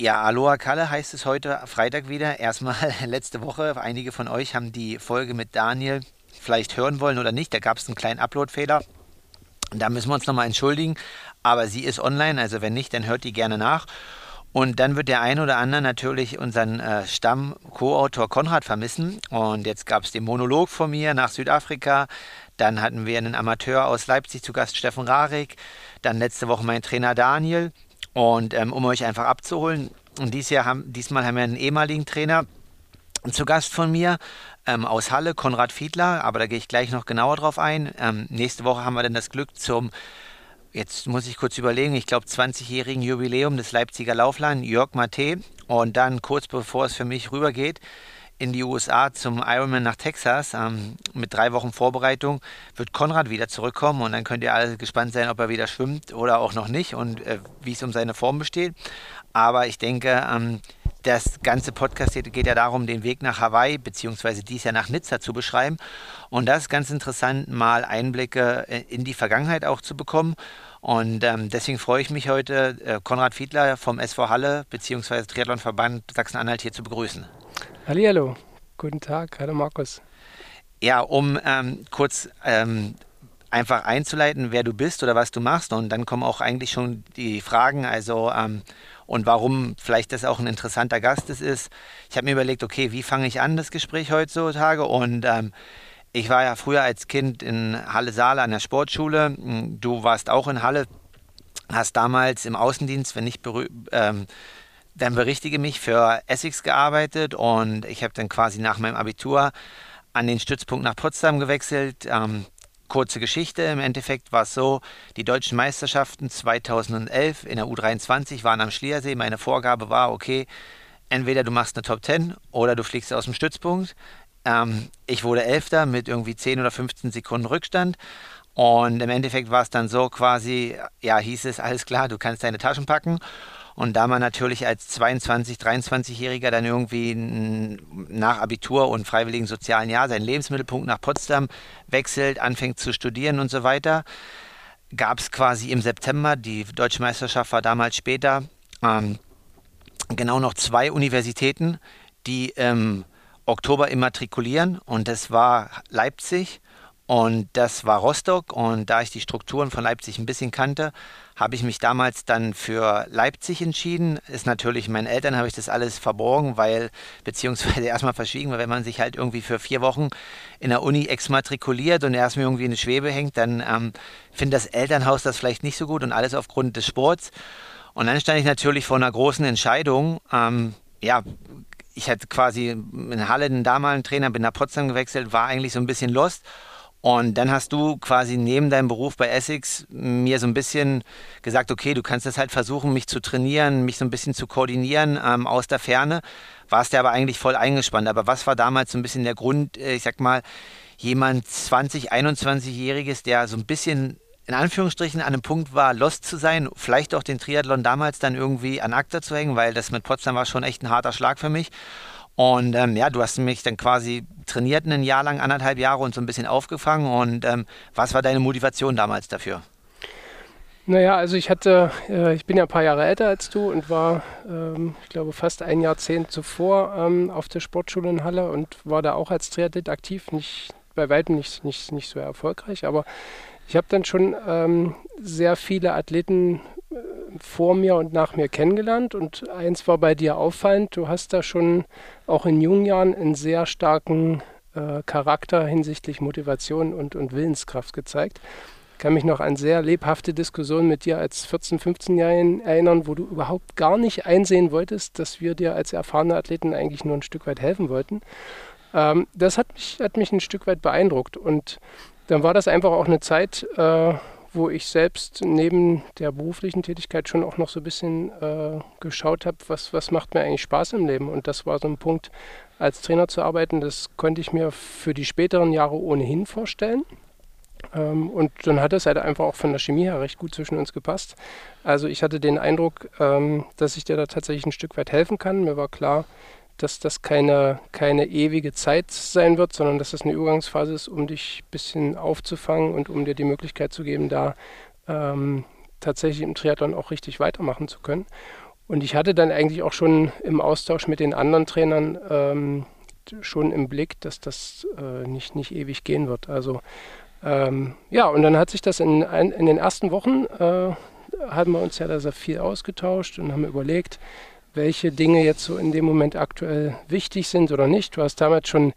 Ja, Aloha Kalle heißt es heute Freitag wieder. Erstmal letzte Woche. Einige von euch haben die Folge mit Daniel vielleicht hören wollen oder nicht. Da gab es einen kleinen Upload-Fehler. Da müssen wir uns nochmal entschuldigen. Aber sie ist online, also wenn nicht, dann hört die gerne nach. Und dann wird der ein oder andere natürlich unseren äh, Stamm-Co-Autor Konrad vermissen. Und jetzt gab es den Monolog von mir nach Südafrika. Dann hatten wir einen Amateur aus Leipzig zu Gast, Steffen Rarik. Dann letzte Woche mein Trainer Daniel. Und ähm, um euch einfach abzuholen, und dies Jahr haben, diesmal haben wir einen ehemaligen Trainer zu Gast von mir ähm, aus Halle, Konrad Fiedler, aber da gehe ich gleich noch genauer drauf ein. Ähm, nächste Woche haben wir dann das Glück zum, jetzt muss ich kurz überlegen, ich glaube 20-jährigen Jubiläum des Leipziger Lauflern, Jörg Mate. Und dann kurz bevor es für mich rübergeht, in die USA zum Ironman nach Texas ähm, mit drei Wochen Vorbereitung wird Konrad wieder zurückkommen und dann könnt ihr alle gespannt sein, ob er wieder schwimmt oder auch noch nicht und äh, wie es um seine Form besteht. Aber ich denke, ähm, das ganze Podcast geht ja darum, den Weg nach Hawaii beziehungsweise dies Jahr nach Nizza zu beschreiben. Und das ist ganz interessant, mal Einblicke äh, in die Vergangenheit auch zu bekommen. Und ähm, deswegen freue ich mich heute, äh, Konrad Fiedler vom SV Halle beziehungsweise Triathlonverband Sachsen-Anhalt hier zu begrüßen. Hallo, guten Tag, hallo Markus. Ja, um ähm, kurz ähm, einfach einzuleiten, wer du bist oder was du machst. Und dann kommen auch eigentlich schon die Fragen, also ähm, und warum vielleicht das auch ein interessanter Gast ist. Ich habe mir überlegt, okay, wie fange ich an das Gespräch heutzutage? Und ähm, ich war ja früher als Kind in Halle Saale an der Sportschule. Du warst auch in Halle, hast damals im Außendienst, wenn ich ähm, dann berichtige mich für Essex gearbeitet und ich habe dann quasi nach meinem Abitur an den Stützpunkt nach Potsdam gewechselt. Ähm, kurze Geschichte, im Endeffekt war es so, die deutschen Meisterschaften 2011 in der U23 waren am Schliersee. Meine Vorgabe war, okay, entweder du machst eine Top 10 oder du fliegst aus dem Stützpunkt. Ähm, ich wurde Elfter mit irgendwie 10 oder 15 Sekunden Rückstand. Und im Endeffekt war es dann so quasi, ja, hieß es, alles klar, du kannst deine Taschen packen. Und da man natürlich als 22, 23-Jähriger dann irgendwie nach Abitur und freiwilligen sozialen Jahr seinen Lebensmittelpunkt nach Potsdam wechselt, anfängt zu studieren und so weiter, gab es quasi im September, die Deutsche Meisterschaft war damals später, ähm, genau noch zwei Universitäten, die im Oktober immatrikulieren. Und das war Leipzig und das war Rostock und da ich die Strukturen von Leipzig ein bisschen kannte, habe ich mich damals dann für Leipzig entschieden. Ist natürlich meinen Eltern habe ich das alles verborgen, weil, beziehungsweise erstmal verschwiegen, weil wenn man sich halt irgendwie für vier Wochen in der Uni exmatrikuliert und erstmal irgendwie in eine Schwebe hängt, dann ähm, findet das Elternhaus das vielleicht nicht so gut und alles aufgrund des Sports. Und dann stand ich natürlich vor einer großen Entscheidung. Ähm, ja, ich hatte quasi in Halle den damaligen Trainer, bin nach Potsdam gewechselt, war eigentlich so ein bisschen lost und dann hast du quasi neben deinem Beruf bei Essex mir so ein bisschen gesagt, okay, du kannst das halt versuchen, mich zu trainieren, mich so ein bisschen zu koordinieren ähm, aus der Ferne. Warst ja aber eigentlich voll eingespannt. Aber was war damals so ein bisschen der Grund, äh, ich sag mal, jemand 20, 21-Jähriges, der so ein bisschen in Anführungsstrichen an einem Punkt war, lost zu sein, vielleicht auch den Triathlon damals dann irgendwie an Akta zu hängen, weil das mit Potsdam war schon echt ein harter Schlag für mich. Und ähm, ja, du hast mich dann quasi trainiert ein Jahr lang, anderthalb Jahre und so ein bisschen aufgefangen. Und ähm, was war deine Motivation damals dafür? Naja, also ich hatte, äh, ich bin ja ein paar Jahre älter als du und war, ähm, ich glaube, fast ein Jahrzehnt zuvor ähm, auf der Sportschule in Halle und war da auch als Triathlet aktiv, nicht bei weitem nicht, nicht, nicht so erfolgreich, aber ich habe dann schon ähm, sehr viele Athleten vor mir und nach mir kennengelernt und eins war bei dir auffallend, du hast da schon auch in jungen Jahren einen sehr starken äh, Charakter hinsichtlich Motivation und, und Willenskraft gezeigt. Ich kann mich noch an sehr lebhafte Diskussionen mit dir als 14-, 15-Jährigen erinnern, wo du überhaupt gar nicht einsehen wolltest, dass wir dir als erfahrene Athleten eigentlich nur ein Stück weit helfen wollten. Ähm, das hat mich, hat mich ein Stück weit beeindruckt und dann war das einfach auch eine Zeit, äh, wo ich selbst neben der beruflichen Tätigkeit schon auch noch so ein bisschen äh, geschaut habe, was, was macht mir eigentlich Spaß im Leben. Und das war so ein Punkt, als Trainer zu arbeiten, das konnte ich mir für die späteren Jahre ohnehin vorstellen. Ähm, und dann hat es halt einfach auch von der Chemie her recht gut zwischen uns gepasst. Also ich hatte den Eindruck, ähm, dass ich dir da tatsächlich ein Stück weit helfen kann. Mir war klar, dass das keine, keine ewige Zeit sein wird, sondern dass das eine Übergangsphase ist, um dich ein bisschen aufzufangen und um dir die Möglichkeit zu geben, da ähm, tatsächlich im Triathlon auch richtig weitermachen zu können. Und ich hatte dann eigentlich auch schon im Austausch mit den anderen Trainern ähm, schon im Blick, dass das äh, nicht, nicht ewig gehen wird. Also ähm, ja, und dann hat sich das in, in den ersten Wochen, äh, haben wir uns ja da sehr viel ausgetauscht und haben überlegt, welche Dinge jetzt so in dem Moment aktuell wichtig sind oder nicht. Du hast damals schon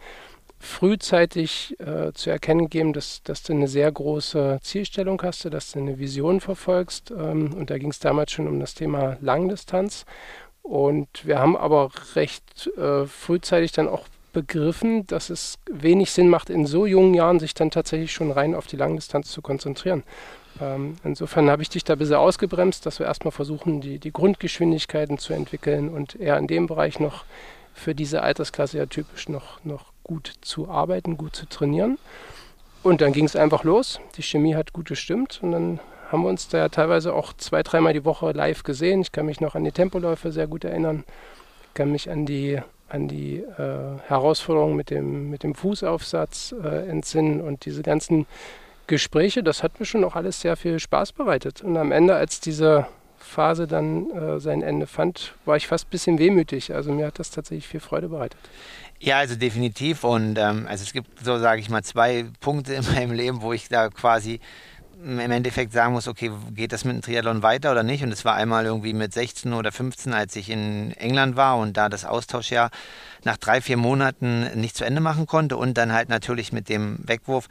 frühzeitig äh, zu erkennen gegeben, dass, dass du eine sehr große Zielstellung hast, dass du eine Vision verfolgst. Ähm, und da ging es damals schon um das Thema Langdistanz. Und wir haben aber recht äh, frühzeitig dann auch begriffen, dass es wenig Sinn macht, in so jungen Jahren sich dann tatsächlich schon rein auf die Langdistanz zu konzentrieren. Ähm, insofern habe ich dich da ein bisschen ausgebremst, dass wir erstmal versuchen, die, die Grundgeschwindigkeiten zu entwickeln und eher in dem Bereich noch für diese Altersklasse ja typisch noch, noch gut zu arbeiten, gut zu trainieren. Und dann ging es einfach los. Die Chemie hat gut gestimmt und dann haben wir uns da ja teilweise auch zwei, dreimal die Woche live gesehen. Ich kann mich noch an die Tempoläufe sehr gut erinnern. Ich kann mich an die an die äh, Herausforderungen mit dem, mit dem Fußaufsatz äh, entsinnen und diese ganzen Gespräche, das hat mir schon auch alles sehr viel Spaß bereitet. Und am Ende, als diese Phase dann äh, sein Ende fand, war ich fast ein bisschen wehmütig. Also mir hat das tatsächlich viel Freude bereitet. Ja, also definitiv. Und ähm, also es gibt so, sage ich mal, zwei Punkte in meinem Leben, wo ich da quasi im Endeffekt sagen muss, okay, geht das mit dem Triathlon weiter oder nicht? Und es war einmal irgendwie mit 16 oder 15, als ich in England war und da das Austauschjahr nach drei, vier Monaten nicht zu Ende machen konnte und dann halt natürlich mit dem Wegwurf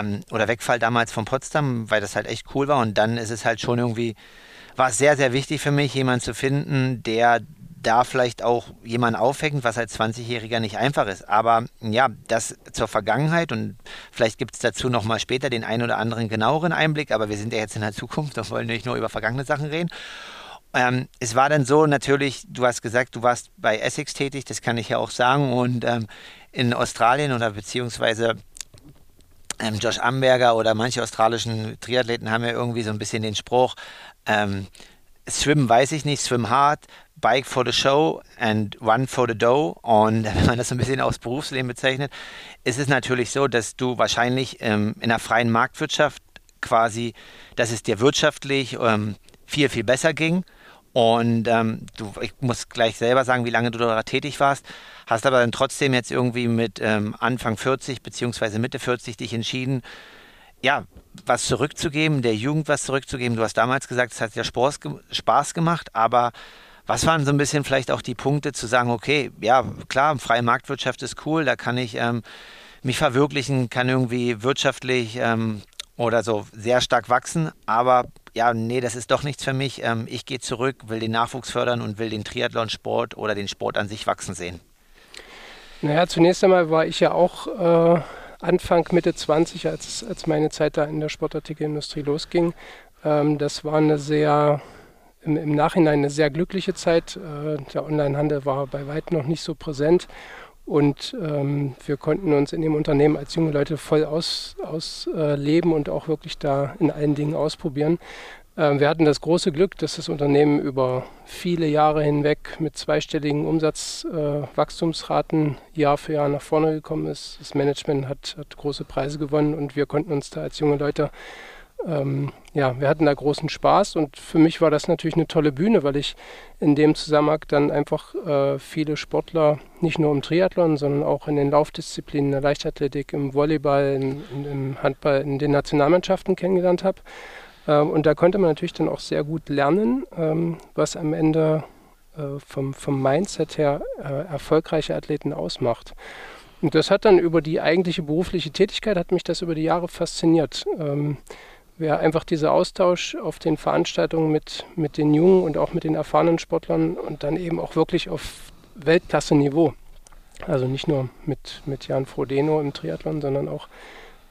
ähm, oder Wegfall damals von Potsdam, weil das halt echt cool war. Und dann ist es halt schon irgendwie, war es sehr, sehr wichtig für mich, jemanden zu finden, der da vielleicht auch jemanden aufhängt, was als 20-Jähriger nicht einfach ist. Aber ja, das zur Vergangenheit und vielleicht gibt es dazu nochmal später den einen oder anderen genaueren Einblick, aber wir sind ja jetzt in der Zukunft und wollen nicht nur über vergangene Sachen reden. Ähm, es war dann so natürlich, du hast gesagt, du warst bei Essex tätig, das kann ich ja auch sagen, und ähm, in Australien oder beziehungsweise ähm, Josh Amberger oder manche australischen Triathleten haben ja irgendwie so ein bisschen den Spruch, ähm, Swim weiß ich nicht, swim hard, Bike for the Show and Run for the Dough. Und wenn man das so ein bisschen aus Berufsleben bezeichnet, ist es natürlich so, dass du wahrscheinlich ähm, in einer freien Marktwirtschaft quasi, dass es dir wirtschaftlich ähm, viel, viel besser ging. Und ähm, du, ich muss gleich selber sagen, wie lange du da tätig warst, hast aber dann trotzdem jetzt irgendwie mit ähm, Anfang 40 beziehungsweise Mitte 40 dich entschieden, ja, was zurückzugeben, der Jugend was zurückzugeben. Du hast damals gesagt, es hat ja Spaß, Spaß gemacht, aber was waren so ein bisschen vielleicht auch die Punkte zu sagen, okay, ja, klar, freie Marktwirtschaft ist cool, da kann ich ähm, mich verwirklichen, kann irgendwie wirtschaftlich ähm, oder so sehr stark wachsen, aber ja, nee, das ist doch nichts für mich. Ähm, ich gehe zurück, will den Nachwuchs fördern und will den Triathlon-Sport oder den Sport an sich wachsen sehen. Naja, zunächst einmal war ich ja auch äh, Anfang, Mitte 20, als, als meine Zeit da in der Sportartikelindustrie losging. Ähm, das war eine sehr im, im Nachhinein eine sehr glückliche Zeit. Äh, der Onlinehandel war bei weitem noch nicht so präsent. Und ähm, wir konnten uns in dem Unternehmen als junge Leute voll ausleben aus, äh, und auch wirklich da in allen Dingen ausprobieren. Ähm, wir hatten das große Glück, dass das Unternehmen über viele Jahre hinweg mit zweistelligen Umsatzwachstumsraten äh, Jahr für Jahr nach vorne gekommen ist. Das Management hat, hat große Preise gewonnen und wir konnten uns da als junge Leute ähm, ja, wir hatten da großen Spaß und für mich war das natürlich eine tolle Bühne, weil ich in dem Zusammenhang dann einfach äh, viele Sportler, nicht nur im Triathlon, sondern auch in den Laufdisziplinen, in der Leichtathletik, im Volleyball, in, in, im Handball, in den Nationalmannschaften kennengelernt habe. Ähm, und da konnte man natürlich dann auch sehr gut lernen, ähm, was am Ende äh, vom, vom Mindset her äh, erfolgreiche Athleten ausmacht. Und das hat dann über die eigentliche berufliche Tätigkeit, hat mich das über die Jahre fasziniert. Ähm, wäre einfach dieser Austausch auf den Veranstaltungen mit, mit den jungen und auch mit den erfahrenen Sportlern und dann eben auch wirklich auf Weltklasse-Niveau. Also nicht nur mit, mit Jan Frodeno im Triathlon, sondern auch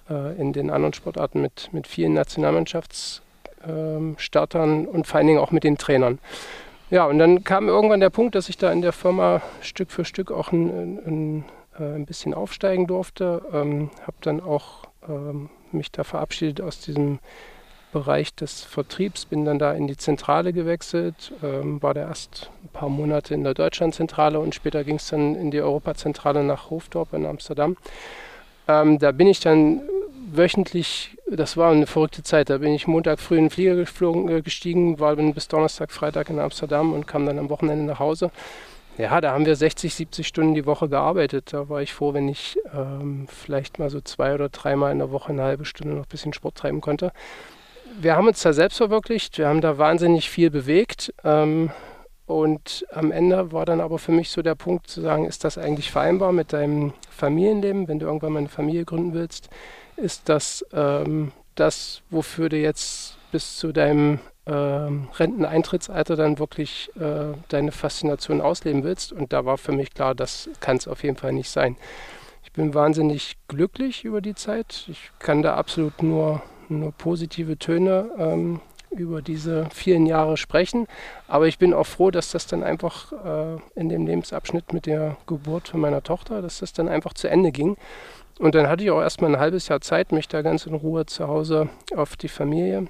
in den anderen Sportarten mit, mit vielen Nationalmannschaftsstartern äh, und vor allen Dingen auch mit den Trainern. Ja, und dann kam irgendwann der Punkt, dass ich da in der Firma Stück für Stück auch ein, ein, ein äh, bisschen aufsteigen durfte. Ähm, habe dann auch ähm, mich da verabschiedet aus diesem Bereich des Vertriebs, bin dann da in die Zentrale gewechselt, ähm, war da erst ein paar Monate in der Deutschlandzentrale und später ging es dann in die Europazentrale nach Hoofddorp in Amsterdam. Ähm, da bin ich dann wöchentlich, das war eine verrückte Zeit, da bin ich Montag früh in den Flieger geflogen, äh, gestiegen, war dann bis Donnerstag, Freitag in Amsterdam und kam dann am Wochenende nach Hause. Ja, da haben wir 60, 70 Stunden die Woche gearbeitet. Da war ich froh, wenn ich ähm, vielleicht mal so zwei oder dreimal in der Woche eine halbe Stunde noch ein bisschen Sport treiben konnte. Wir haben uns da selbst verwirklicht, wir haben da wahnsinnig viel bewegt. Ähm, und am Ende war dann aber für mich so der Punkt zu sagen, ist das eigentlich vereinbar mit deinem Familienleben, wenn du irgendwann mal eine Familie gründen willst? Ist das ähm, das, wofür du jetzt bis zu deinem ähm, Renteneintrittsalter dann wirklich äh, deine Faszination ausleben willst? Und da war für mich klar, das kann es auf jeden Fall nicht sein. Ich bin wahnsinnig glücklich über die Zeit. Ich kann da absolut nur, nur positive Töne ähm, über diese vielen Jahre sprechen. Aber ich bin auch froh, dass das dann einfach äh, in dem Lebensabschnitt mit der Geburt von meiner Tochter, dass das dann einfach zu Ende ging. Und dann hatte ich auch erstmal ein halbes Jahr Zeit, mich da ganz in Ruhe zu Hause auf die Familie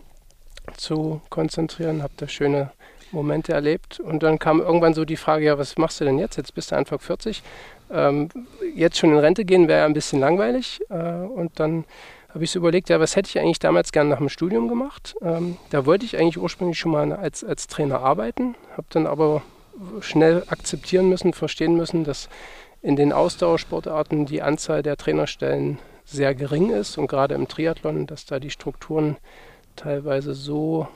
zu konzentrieren, habe da schöne Momente erlebt. Und dann kam irgendwann so die Frage, ja, was machst du denn jetzt? Jetzt bist du Anfang 40. Ähm, jetzt schon in Rente gehen wäre ein bisschen langweilig. Äh, und dann habe ich so überlegt, ja, was hätte ich eigentlich damals gerne nach dem Studium gemacht? Ähm, da wollte ich eigentlich ursprünglich schon mal als, als Trainer arbeiten, habe dann aber schnell akzeptieren müssen, verstehen müssen, dass in den Ausdauersportarten die Anzahl der Trainerstellen sehr gering ist und gerade im Triathlon, dass da die Strukturen teilweise so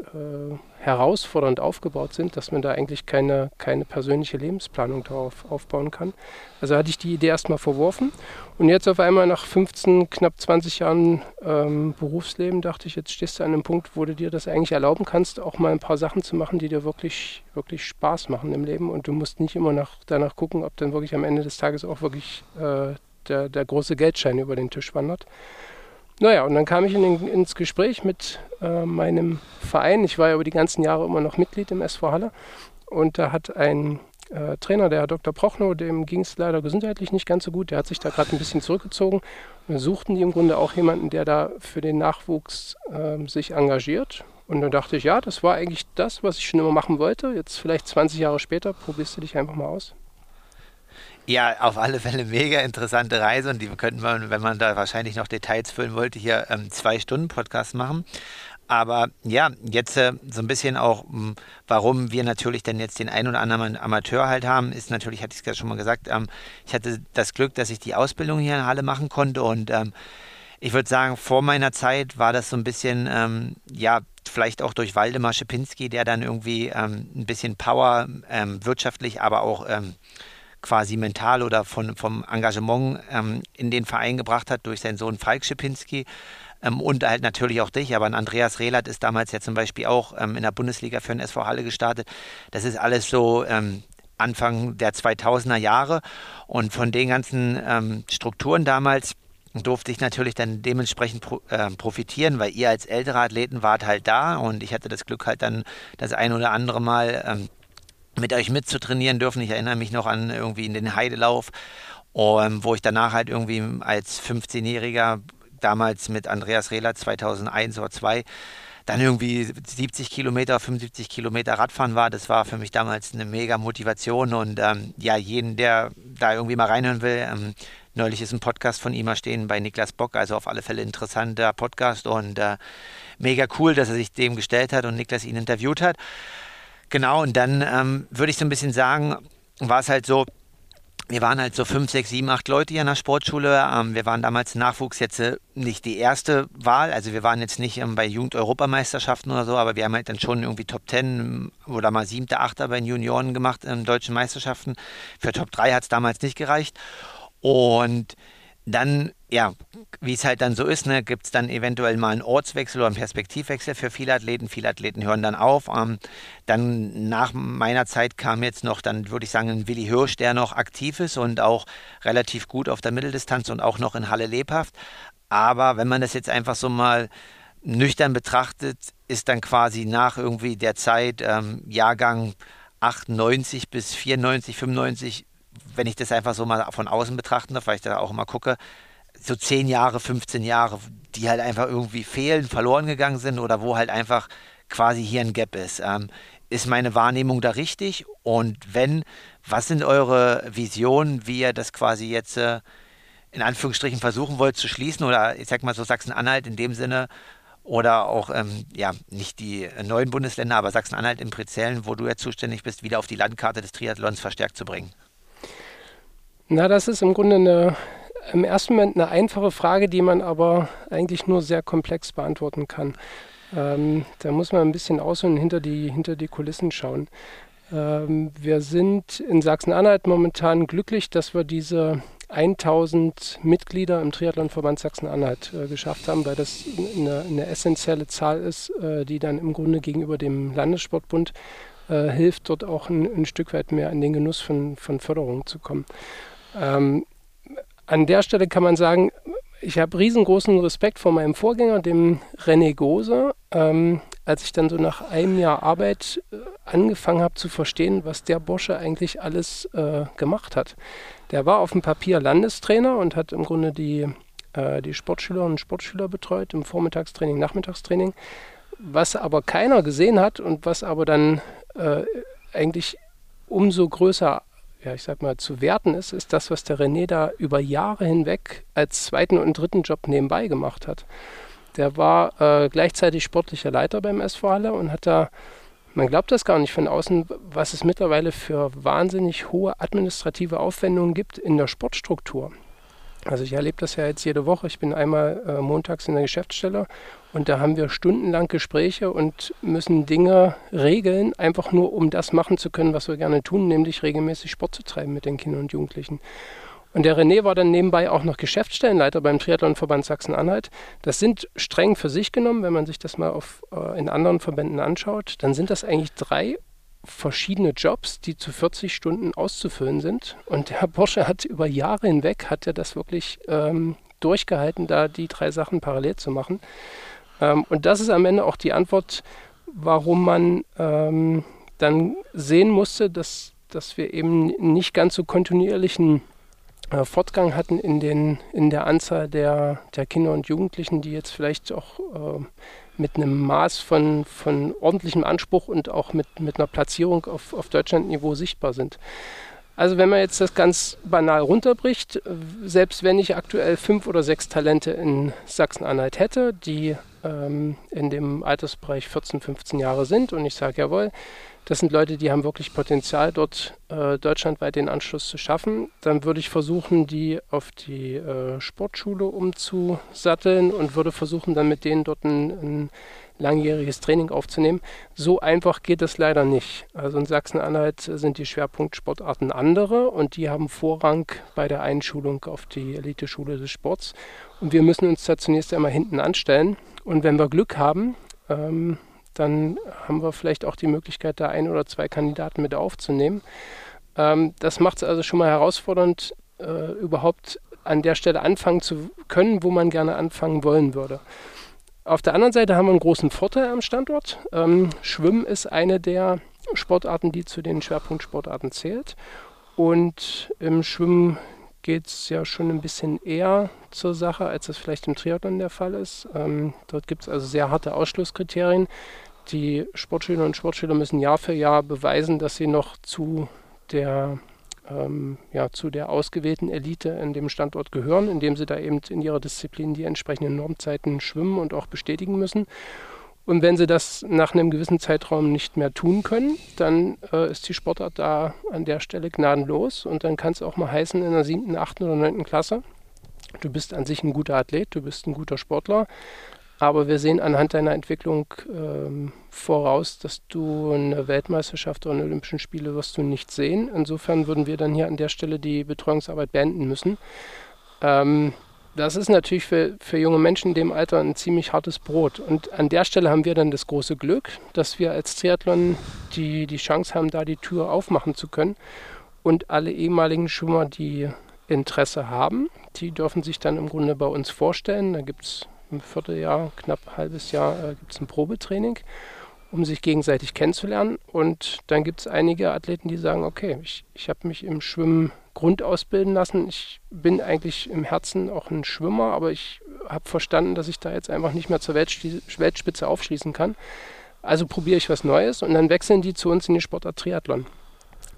äh, herausfordernd aufgebaut sind, dass man da eigentlich keine, keine persönliche Lebensplanung darauf aufbauen kann. Also hatte ich die Idee erstmal verworfen und jetzt auf einmal nach 15, knapp 20 Jahren ähm, Berufsleben dachte ich, jetzt stehst du an einem Punkt, wo du dir das eigentlich erlauben kannst, auch mal ein paar Sachen zu machen, die dir wirklich, wirklich Spaß machen im Leben und du musst nicht immer nach, danach gucken, ob dann wirklich am Ende des Tages auch wirklich äh, der, der große Geldschein über den Tisch wandert. Naja, und dann kam ich in den, ins Gespräch mit äh, meinem Verein. Ich war ja über die ganzen Jahre immer noch Mitglied im SV Halle. Und da hat ein äh, Trainer, der Herr Dr. Prochnow, dem ging es leider gesundheitlich nicht ganz so gut. Der hat sich da gerade ein bisschen zurückgezogen. Und suchten die im Grunde auch jemanden, der da für den Nachwuchs äh, sich engagiert. Und dann dachte ich, ja, das war eigentlich das, was ich schon immer machen wollte. Jetzt vielleicht 20 Jahre später probierst du dich einfach mal aus. Ja, auf alle Fälle mega interessante Reise und die könnten wir, wenn man da wahrscheinlich noch Details füllen wollte, hier ähm, zwei Stunden Podcast machen. Aber ja, jetzt äh, so ein bisschen auch, hm, warum wir natürlich dann jetzt den ein oder anderen Amateur halt haben, ist natürlich, hatte ich es schon mal gesagt, ähm, ich hatte das Glück, dass ich die Ausbildung hier in Halle machen konnte und ähm, ich würde sagen, vor meiner Zeit war das so ein bisschen, ähm, ja, vielleicht auch durch Waldemar Schipinski, der dann irgendwie ähm, ein bisschen Power ähm, wirtschaftlich, aber auch ähm, quasi mental oder von, vom Engagement ähm, in den Verein gebracht hat durch seinen Sohn Falk Schipinski. Ähm, und halt natürlich auch dich, aber ein Andreas Rehlert ist damals ja zum Beispiel auch ähm, in der Bundesliga für den SV Halle gestartet. Das ist alles so ähm, Anfang der 2000er Jahre und von den ganzen ähm, Strukturen damals durfte ich natürlich dann dementsprechend pro, äh, profitieren, weil ihr als ältere Athleten wart halt da und ich hatte das Glück halt dann das ein oder andere Mal ähm, mit euch mitzutrainieren dürfen. Ich erinnere mich noch an irgendwie in den Heidelauf, um, wo ich danach halt irgendwie als 15-Jähriger damals mit Andreas Rehler 2001 oder 2002 dann irgendwie 70 Kilometer, 75 Kilometer Radfahren war. Das war für mich damals eine mega Motivation und ähm, ja, jeden, der da irgendwie mal reinhören will, ähm, neulich ist ein Podcast von ihm stehen bei Niklas Bock, also auf alle Fälle interessanter Podcast und äh, mega cool, dass er sich dem gestellt hat und Niklas ihn interviewt hat. Genau, und dann ähm, würde ich so ein bisschen sagen, war es halt so, wir waren halt so fünf, sechs, sieben, acht Leute hier in der Sportschule. Ähm, wir waren damals Nachwuchs jetzt äh, nicht die erste Wahl. Also wir waren jetzt nicht ähm, bei Jugend-Europameisterschaften oder so, aber wir haben halt dann schon irgendwie Top Ten oder mal siebter, achter bei den Junioren gemacht in deutschen Meisterschaften. Für Top 3 hat es damals nicht gereicht. Und dann, ja, wie es halt dann so ist, ne, gibt es dann eventuell mal einen Ortswechsel oder einen Perspektivwechsel für viele Athleten. Viele Athleten hören dann auf. Ähm, dann nach meiner Zeit kam jetzt noch, dann würde ich sagen, ein Willi Hirsch, der noch aktiv ist und auch relativ gut auf der Mitteldistanz und auch noch in Halle lebhaft. Aber wenn man das jetzt einfach so mal nüchtern betrachtet, ist dann quasi nach irgendwie der Zeit ähm, Jahrgang 98 bis 94, 95 wenn ich das einfach so mal von außen betrachten darf, weil ich da auch immer gucke, so 10 Jahre, 15 Jahre, die halt einfach irgendwie fehlen, verloren gegangen sind oder wo halt einfach quasi hier ein Gap ist. Ähm, ist meine Wahrnehmung da richtig? Und wenn, was sind eure Visionen, wie ihr das quasi jetzt äh, in Anführungsstrichen versuchen wollt zu schließen oder ich sag mal so Sachsen-Anhalt in dem Sinne oder auch, ähm, ja, nicht die neuen Bundesländer, aber Sachsen-Anhalt im Prezellen, wo du jetzt zuständig bist, wieder auf die Landkarte des Triathlons verstärkt zu bringen? Na, das ist im Grunde eine, im ersten Moment eine einfache Frage, die man aber eigentlich nur sehr komplex beantworten kann. Ähm, da muss man ein bisschen ausholen, hinter die, hinter die Kulissen schauen. Ähm, wir sind in Sachsen-Anhalt momentan glücklich, dass wir diese 1000 Mitglieder im Triathlonverband Sachsen-Anhalt äh, geschafft haben, weil das eine, eine essentielle Zahl ist, äh, die dann im Grunde gegenüber dem Landessportbund äh, hilft, dort auch ein, ein, Stück weit mehr in den Genuss von, von Förderung zu kommen. Ähm, an der Stelle kann man sagen, ich habe riesengroßen Respekt vor meinem Vorgänger, dem René Gose. Ähm, als ich dann so nach einem Jahr Arbeit äh, angefangen habe zu verstehen, was der Bursche eigentlich alles äh, gemacht hat. Der war auf dem Papier Landestrainer und hat im Grunde die, äh, die Sportschülerinnen und Sportschüler betreut im Vormittagstraining, Nachmittagstraining. Was aber keiner gesehen hat und was aber dann äh, eigentlich umso größer ja, ich sag mal, zu werten ist, ist das, was der René da über Jahre hinweg als zweiten und dritten Job nebenbei gemacht hat. Der war äh, gleichzeitig sportlicher Leiter beim SV Halle und hat da, man glaubt das gar nicht von außen, was es mittlerweile für wahnsinnig hohe administrative Aufwendungen gibt in der Sportstruktur. Also ich erlebe das ja jetzt jede Woche. Ich bin einmal äh, montags in der Geschäftsstelle und da haben wir stundenlang Gespräche und müssen Dinge regeln, einfach nur um das machen zu können, was wir gerne tun, nämlich regelmäßig Sport zu treiben mit den Kindern und Jugendlichen. Und der René war dann nebenbei auch noch Geschäftsstellenleiter beim Triathlonverband Sachsen-Anhalt. Das sind streng für sich genommen, wenn man sich das mal auf, äh, in anderen Verbänden anschaut, dann sind das eigentlich drei verschiedene Jobs, die zu 40 Stunden auszufüllen sind. Und der Porsche hat über Jahre hinweg, hat er das wirklich ähm, durchgehalten, da die drei Sachen parallel zu machen. Ähm, und das ist am Ende auch die Antwort, warum man ähm, dann sehen musste, dass, dass wir eben nicht ganz so kontinuierlichen äh, Fortgang hatten in, den, in der Anzahl der, der Kinder und Jugendlichen, die jetzt vielleicht auch äh, mit einem Maß von, von ordentlichem Anspruch und auch mit, mit einer Platzierung auf, auf Deutschlandniveau sichtbar sind. Also wenn man jetzt das ganz banal runterbricht, selbst wenn ich aktuell fünf oder sechs Talente in Sachsen-Anhalt hätte, die ähm, in dem Altersbereich 14, 15 Jahre sind und ich sage, jawohl, das sind Leute, die haben wirklich Potenzial, dort äh, deutschlandweit den Anschluss zu schaffen. Dann würde ich versuchen, die auf die äh, Sportschule umzusatteln und würde versuchen, dann mit denen dort ein, ein langjähriges Training aufzunehmen. So einfach geht es leider nicht. Also in Sachsen-Anhalt sind die Schwerpunktsportarten andere und die haben Vorrang bei der Einschulung auf die Eliteschule des Sports. Und wir müssen uns da zunächst einmal hinten anstellen. Und wenn wir Glück haben, ähm, dann haben wir vielleicht auch die Möglichkeit, da ein oder zwei Kandidaten mit aufzunehmen. Ähm, das macht es also schon mal herausfordernd, äh, überhaupt an der Stelle anfangen zu können, wo man gerne anfangen wollen würde. Auf der anderen Seite haben wir einen großen Vorteil am Standort. Ähm, Schwimmen ist eine der Sportarten, die zu den Schwerpunktsportarten zählt. Und im Schwimmen geht es ja schon ein bisschen eher zur Sache, als es vielleicht im Triathlon der Fall ist. Ähm, dort gibt es also sehr harte Ausschlusskriterien. Die Sportschüler und Sportschüler müssen Jahr für Jahr beweisen, dass sie noch zu der, ähm, ja, zu der ausgewählten Elite in dem Standort gehören, indem sie da eben in ihrer Disziplin die entsprechenden Normzeiten schwimmen und auch bestätigen müssen. Und wenn sie das nach einem gewissen Zeitraum nicht mehr tun können, dann äh, ist die Sportart da an der Stelle gnadenlos. Und dann kann es auch mal heißen in der siebten, achten oder neunten Klasse, du bist an sich ein guter Athlet, du bist ein guter Sportler, aber wir sehen anhand deiner Entwicklung ähm, voraus, dass du eine Weltmeisterschaft oder eine Olympischen Spiele wirst du nicht sehen. Insofern würden wir dann hier an der Stelle die Betreuungsarbeit beenden müssen. Ähm, das ist natürlich für, für junge Menschen in dem Alter ein ziemlich hartes Brot. Und an der Stelle haben wir dann das große Glück, dass wir als Triathlon die, die Chance haben, da die Tür aufmachen zu können. Und alle ehemaligen Schwimmer, die Interesse haben, die dürfen sich dann im Grunde bei uns vorstellen. Da gibt es im Vierteljahr, knapp ein halbes Jahr, äh, gibt es ein Probetraining, um sich gegenseitig kennenzulernen. Und dann gibt es einige Athleten, die sagen, okay, ich, ich habe mich im Schwimmen grundausbilden lassen. Ich bin eigentlich im Herzen auch ein Schwimmer, aber ich habe verstanden, dass ich da jetzt einfach nicht mehr zur Weltspitze aufschließen kann. Also probiere ich was Neues und dann wechseln die zu uns in die Sportart Triathlon.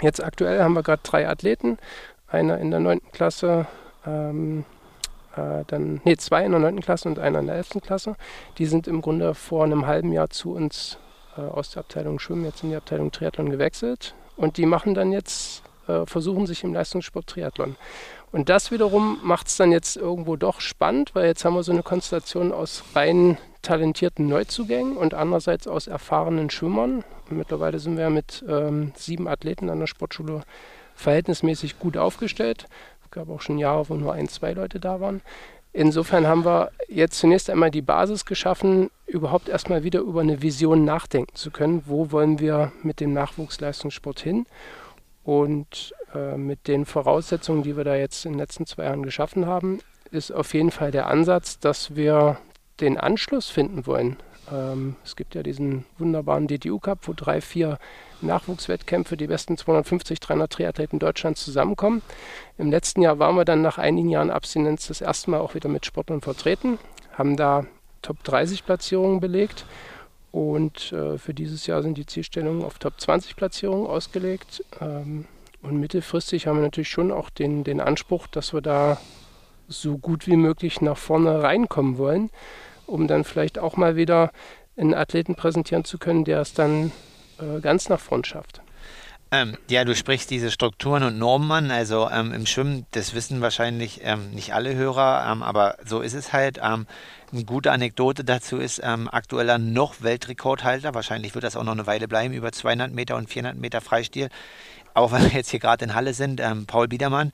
Jetzt aktuell haben wir gerade drei Athleten. Einer in der neunten Klasse, ähm, äh, dann, nee, zwei in der 9. Klasse und einer in der 11. Klasse. Die sind im Grunde vor einem halben Jahr zu uns äh, aus der Abteilung Schwimmen jetzt in die Abteilung Triathlon gewechselt. Und die machen dann jetzt, äh, versuchen sich im Leistungssport Triathlon. Und das wiederum macht es dann jetzt irgendwo doch spannend, weil jetzt haben wir so eine Konstellation aus rein talentierten Neuzugängen und andererseits aus erfahrenen Schwimmern. Und mittlerweile sind wir mit ähm, sieben Athleten an der Sportschule verhältnismäßig gut aufgestellt. Gab auch schon Jahre, wo nur ein, zwei Leute da waren. Insofern haben wir jetzt zunächst einmal die Basis geschaffen, überhaupt erstmal wieder über eine Vision nachdenken zu können. Wo wollen wir mit dem Nachwuchsleistungssport hin? Und äh, mit den Voraussetzungen, die wir da jetzt in den letzten zwei Jahren geschaffen haben, ist auf jeden Fall der Ansatz, dass wir den Anschluss finden wollen. Ähm, es gibt ja diesen wunderbaren DTU Cup, wo drei, vier Nachwuchswettkämpfe, die besten 250, 300 Triathleten Deutschlands zusammenkommen. Im letzten Jahr waren wir dann nach einigen Jahren Abstinenz das erste Mal auch wieder mit Sportlern vertreten, haben da Top 30 Platzierungen belegt und äh, für dieses Jahr sind die Zielstellungen auf Top 20 Platzierungen ausgelegt. Ähm, und mittelfristig haben wir natürlich schon auch den, den Anspruch, dass wir da so gut wie möglich nach vorne reinkommen wollen, um dann vielleicht auch mal wieder einen Athleten präsentieren zu können, der es dann äh, ganz nach vorn schafft. Ähm, ja, du sprichst diese Strukturen und Normen an. Also ähm, im Schwimmen, das wissen wahrscheinlich ähm, nicht alle Hörer, ähm, aber so ist es halt. Ähm, eine gute Anekdote dazu ist, ähm, aktueller noch Weltrekordhalter, wahrscheinlich wird das auch noch eine Weile bleiben, über 200 Meter und 400 Meter Freistil, auch wenn wir jetzt hier gerade in Halle sind, Paul Biedermann.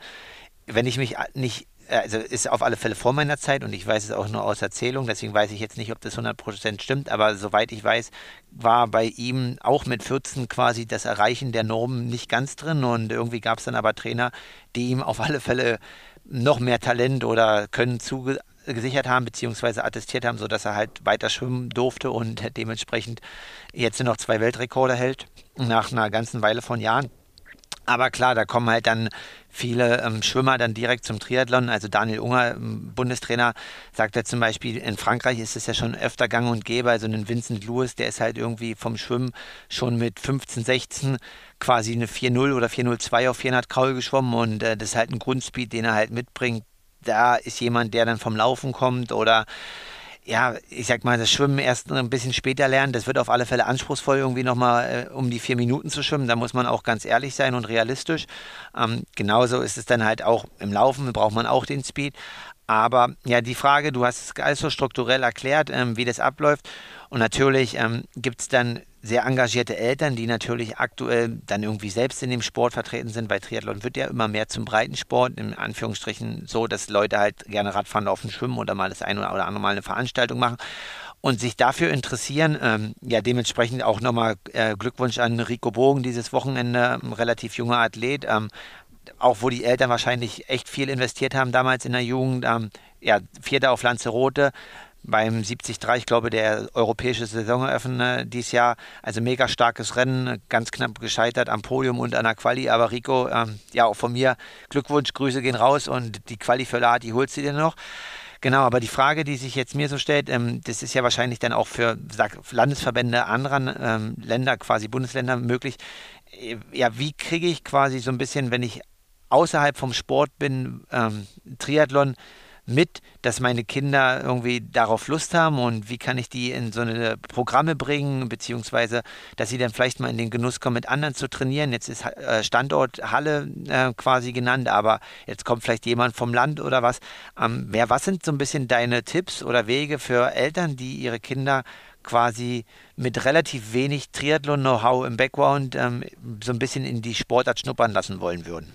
Wenn ich mich nicht also ist auf alle Fälle vor meiner Zeit und ich weiß es auch nur aus Erzählung, deswegen weiß ich jetzt nicht, ob das 100% stimmt, aber soweit ich weiß, war bei ihm auch mit 14 quasi das Erreichen der Normen nicht ganz drin. Und irgendwie gab es dann aber Trainer, die ihm auf alle Fälle noch mehr Talent oder Können zugesichert haben, beziehungsweise attestiert haben, sodass er halt weiter schwimmen durfte und dementsprechend jetzt noch zwei Weltrekorde hält, nach einer ganzen Weile von Jahren. Aber klar, da kommen halt dann viele ähm, Schwimmer dann direkt zum Triathlon. Also Daniel Unger, ähm, Bundestrainer, sagt ja zum Beispiel, in Frankreich ist es ja schon öfter gang und gäbe. Also ein Vincent Lewis, der ist halt irgendwie vom Schwimmen schon mit 15, 16 quasi eine 4-0 oder 4-0-2 auf 400 Kraul geschwommen und äh, das ist halt ein Grundspeed, den er halt mitbringt. Da ist jemand, der dann vom Laufen kommt oder ja, ich sag mal, das Schwimmen erst ein bisschen später lernen, das wird auf alle Fälle anspruchsvoll, irgendwie nochmal äh, um die vier Minuten zu schwimmen. Da muss man auch ganz ehrlich sein und realistisch. Ähm, genauso ist es dann halt auch im Laufen, braucht man auch den Speed. Aber ja, die Frage, du hast es alles so strukturell erklärt, ähm, wie das abläuft. Und natürlich ähm, gibt es dann sehr engagierte Eltern, die natürlich aktuell dann irgendwie selbst in dem Sport vertreten sind. Bei Triathlon wird ja immer mehr zum Breitensport, in Anführungsstrichen so, dass Leute halt gerne Radfahren, Laufen, Schwimmen oder mal das eine oder andere Mal eine Veranstaltung machen und sich dafür interessieren. Ähm, ja, dementsprechend auch nochmal äh, Glückwunsch an Rico Bogen dieses Wochenende, ein relativ junger Athlet. Ähm, auch wo die Eltern wahrscheinlich echt viel investiert haben damals in der Jugend. Ähm, ja, Vierter auf Lanzarote, beim 73, ich glaube, der europäische Saisoneröffner dieses Jahr. Also mega starkes Rennen, ganz knapp gescheitert am Podium und an der Quali. Aber Rico, ähm, ja, auch von mir Glückwunsch, Grüße gehen raus und die Quali für La, die holt sie dir noch. Genau, aber die Frage, die sich jetzt mir so stellt, ähm, das ist ja wahrscheinlich dann auch für sag, Landesverbände anderer ähm, Länder, quasi Bundesländer möglich. Äh, ja, wie kriege ich quasi so ein bisschen, wenn ich außerhalb vom Sport bin, ähm, Triathlon, mit, dass meine Kinder irgendwie darauf Lust haben und wie kann ich die in so eine Programme bringen, beziehungsweise, dass sie dann vielleicht mal in den Genuss kommen, mit anderen zu trainieren. Jetzt ist äh, Standort Halle äh, quasi genannt, aber jetzt kommt vielleicht jemand vom Land oder was. Ähm, was sind so ein bisschen deine Tipps oder Wege für Eltern, die ihre Kinder quasi mit relativ wenig Triathlon-Know-how im Background ähm, so ein bisschen in die Sportart schnuppern lassen wollen würden?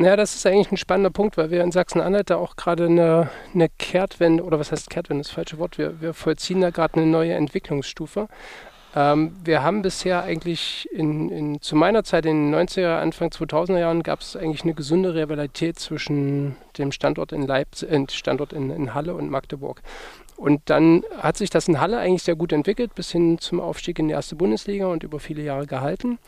Ja, das ist eigentlich ein spannender Punkt, weil wir in Sachsen-Anhalt da auch gerade eine, eine Kehrtwende, oder was heißt Kehrtwende, das falsche Wort, wir, wir vollziehen da gerade eine neue Entwicklungsstufe. Ähm, wir haben bisher eigentlich in, in, zu meiner Zeit in den 90er, Anfang 2000er Jahren gab es eigentlich eine gesunde Rivalität zwischen dem Standort in Leipzig, äh, Standort in, in Halle und Magdeburg. Und dann hat sich das in Halle eigentlich sehr gut entwickelt, bis hin zum Aufstieg in die erste Bundesliga und über viele Jahre gehalten.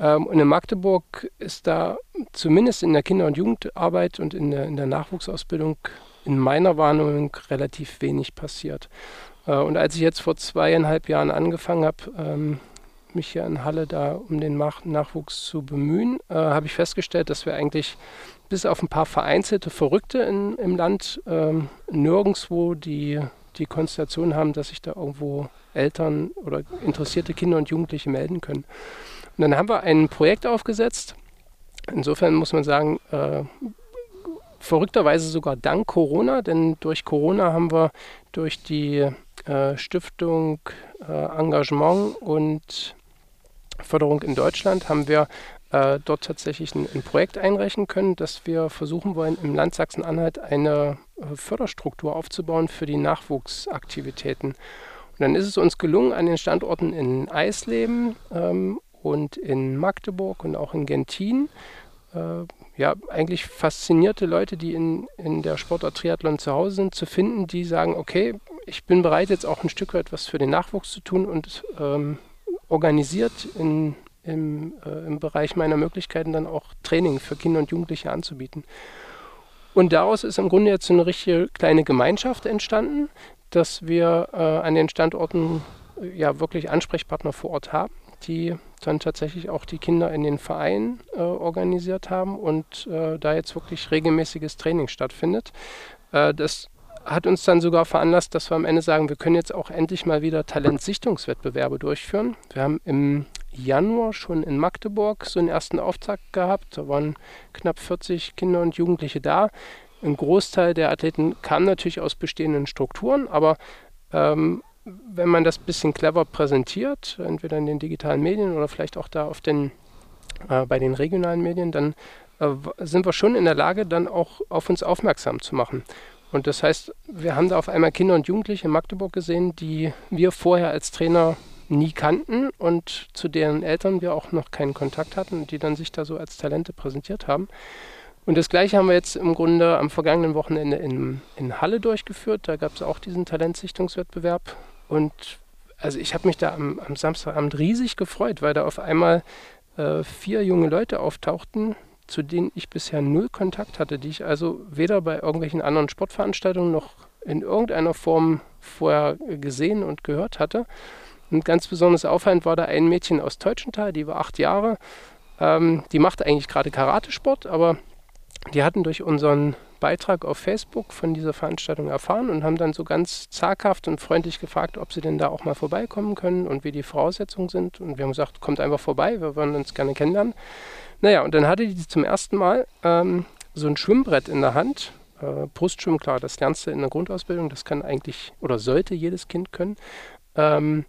Ähm, und in Magdeburg ist da zumindest in der Kinder- und Jugendarbeit und in der, in der Nachwuchsausbildung in meiner Wahrnehmung relativ wenig passiert. Äh, und als ich jetzt vor zweieinhalb Jahren angefangen habe, ähm, mich hier in Halle da um den Nach Nachwuchs zu bemühen, äh, habe ich festgestellt, dass wir eigentlich bis auf ein paar vereinzelte Verrückte in, im Land ähm, nirgendwo die, die Konstellation haben, dass sich da irgendwo Eltern oder interessierte Kinder und Jugendliche melden können. Und dann haben wir ein Projekt aufgesetzt. Insofern muss man sagen, äh, verrückterweise sogar dank Corona, denn durch Corona haben wir durch die äh, Stiftung äh, Engagement und Förderung in Deutschland haben wir äh, dort tatsächlich ein, ein, Projekt einreichen können, dass wir versuchen wollen, im Land Sachsen-Anhalt eine äh, Förderstruktur aufzubauen für die Nachwuchsaktivitäten. Und dann ist es uns gelungen, an den Standorten in Eisleben ähm, und in Magdeburg und auch in Gentin äh, ja, eigentlich faszinierte Leute, die in, in der Sportart Triathlon zu Hause sind, zu finden, die sagen, okay, ich bin bereit, jetzt auch ein Stück weit was für den Nachwuchs zu tun und ähm, organisiert in, im, äh, im Bereich meiner Möglichkeiten dann auch Training für Kinder und Jugendliche anzubieten. Und daraus ist im Grunde jetzt eine richtige kleine Gemeinschaft entstanden, dass wir äh, an den Standorten ja wirklich Ansprechpartner vor Ort haben, die dann tatsächlich auch die Kinder in den Vereinen äh, organisiert haben und äh, da jetzt wirklich regelmäßiges Training stattfindet. Äh, das hat uns dann sogar veranlasst, dass wir am Ende sagen, wir können jetzt auch endlich mal wieder Talentsichtungswettbewerbe durchführen. Wir haben im Januar schon in Magdeburg so einen ersten Auftakt gehabt. Da waren knapp 40 Kinder und Jugendliche da. Ein Großteil der Athleten kam natürlich aus bestehenden Strukturen, aber ähm, wenn man das ein bisschen clever präsentiert, entweder in den digitalen Medien oder vielleicht auch da auf den, äh, bei den regionalen Medien, dann äh, sind wir schon in der Lage, dann auch auf uns aufmerksam zu machen. Und das heißt, wir haben da auf einmal Kinder und Jugendliche in Magdeburg gesehen, die wir vorher als Trainer nie kannten und zu deren Eltern wir auch noch keinen Kontakt hatten die dann sich da so als Talente präsentiert haben. Und das gleiche haben wir jetzt im Grunde am vergangenen Wochenende in, in Halle durchgeführt. Da gab es auch diesen Talentsichtungswettbewerb. Und also ich habe mich da am, am, Samstagabend riesig gefreut, weil da auf einmal äh, vier junge Leute auftauchten, zu denen ich bisher null Kontakt hatte, die ich also weder bei irgendwelchen anderen Sportveranstaltungen noch in irgendeiner Form vorher gesehen und gehört hatte. Und ganz besonders auffallend war da ein Mädchen aus Teutschenthal, die war acht Jahre. Ähm, die machte eigentlich gerade Karatesport, aber die hatten durch unseren Beitrag auf Facebook von dieser Veranstaltung erfahren und haben dann so ganz zaghaft und freundlich gefragt, ob sie denn da auch mal vorbeikommen können und wie die Voraussetzungen sind. Und wir haben gesagt, kommt einfach vorbei, wir wollen uns gerne kennenlernen. Naja, und dann hatte die zum ersten Mal ähm, so ein Schwimmbrett in der Hand. Äh, Brustschwimmen, klar, das lernst du in der Grundausbildung, das kann eigentlich oder sollte jedes Kind können. Ähm,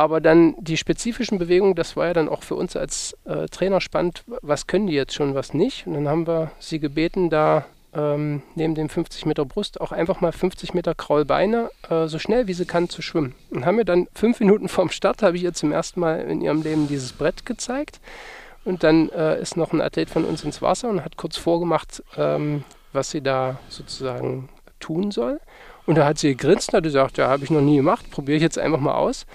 aber dann die spezifischen Bewegungen, das war ja dann auch für uns als äh, Trainer spannend, was können die jetzt schon, was nicht. Und dann haben wir sie gebeten, da ähm, neben dem 50 Meter Brust auch einfach mal 50 Meter Kraulbeine äh, so schnell wie sie kann zu schwimmen. Und haben mir dann fünf Minuten vorm Start, habe ich ihr zum ersten Mal in ihrem Leben dieses Brett gezeigt. Und dann äh, ist noch ein Athlet von uns ins Wasser und hat kurz vorgemacht, ähm, was sie da sozusagen tun soll. Und da hat sie gegrinst und hat gesagt, ja, habe ich noch nie gemacht, probiere ich jetzt einfach mal aus.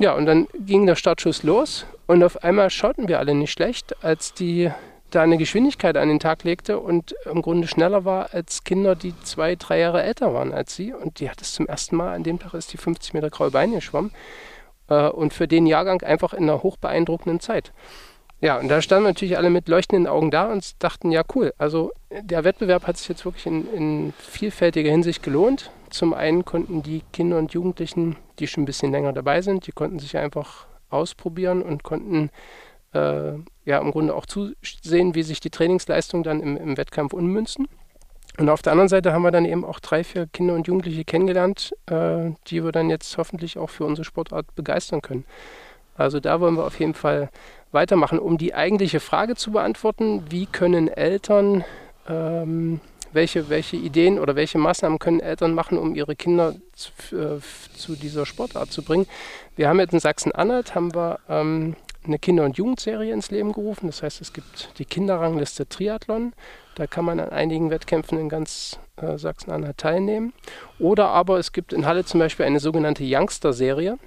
Ja, und dann ging der Startschuss los und auf einmal schauten wir alle nicht schlecht, als die da eine Geschwindigkeit an den Tag legte und im Grunde schneller war als Kinder, die zwei, drei Jahre älter waren als sie. Und die hat es zum ersten Mal, an dem Tag ist die 50 Meter graue Beine geschwommen äh, und für den Jahrgang einfach in einer hochbeeindruckenden Zeit. Ja, und da standen natürlich alle mit leuchtenden Augen da und dachten, ja cool, also der Wettbewerb hat sich jetzt wirklich in, in vielfältiger Hinsicht gelohnt. Zum einen konnten die Kinder und Jugendlichen, die schon ein bisschen länger dabei sind, die konnten sich einfach ausprobieren und konnten äh, ja im Grunde auch zusehen, wie sich die Trainingsleistungen dann im, im Wettkampf ummünzen. Und auf der anderen Seite haben wir dann eben auch drei, vier Kinder und Jugendliche kennengelernt, äh, die wir dann jetzt hoffentlich auch für unsere Sportart begeistern können. Also da wollen wir auf jeden Fall weitermachen. Um die eigentliche Frage zu beantworten, wie können Eltern, ähm, welche, welche Ideen oder welche Maßnahmen können Eltern machen, um ihre Kinder zu, äh, zu dieser Sportart zu bringen? Wir haben jetzt in Sachsen-Anhalt ähm, eine Kinder- und Jugendserie ins Leben gerufen. Das heißt, es gibt die Kinderrangliste Triathlon. Da kann man an einigen Wettkämpfen in ganz äh, Sachsen-Anhalt teilnehmen. Oder aber es gibt in Halle zum Beispiel eine sogenannte Youngster-Serie.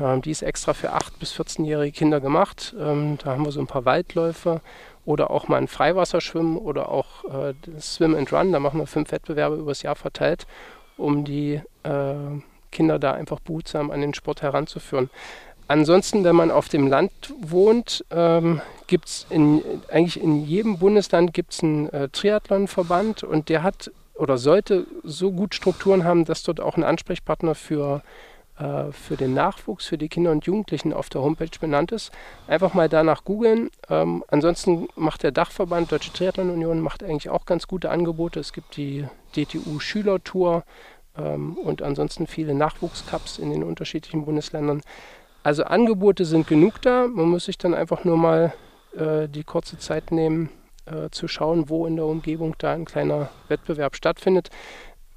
Ähm, die ist extra für 8- bis 14-jährige Kinder gemacht. Ähm, da haben wir so ein paar Waldläufe oder auch mal ein Freiwasserschwimmen oder auch äh, Swim and Run. Da machen wir fünf Wettbewerbe übers Jahr verteilt, um die äh, Kinder da einfach behutsam an den Sport heranzuführen. ansonsten, wenn man auf dem Land wohnt, ähm, gibt es eigentlich in jedem Bundesland gibt's einen äh, Triathlonverband und der hat oder sollte so gut Strukturen haben, dass dort auch ein Ansprechpartner für äh, für den Nachwuchs, für die Kinder und Jugendlichen auf der Homepage benannt ist. Einfach mal danach googeln. Ähm, ansonsten macht der Dachverband Deutsche Triathlon Union macht eigentlich auch ganz gute Angebote. Es gibt die DTU Schülertour ähm, und ansonsten viele Nachwuchscups in den unterschiedlichen Bundesländern. Also Angebote sind genug da. Man muss sich dann einfach nur mal äh, die kurze Zeit nehmen, äh, zu schauen, wo in der Umgebung da ein kleiner Wettbewerb stattfindet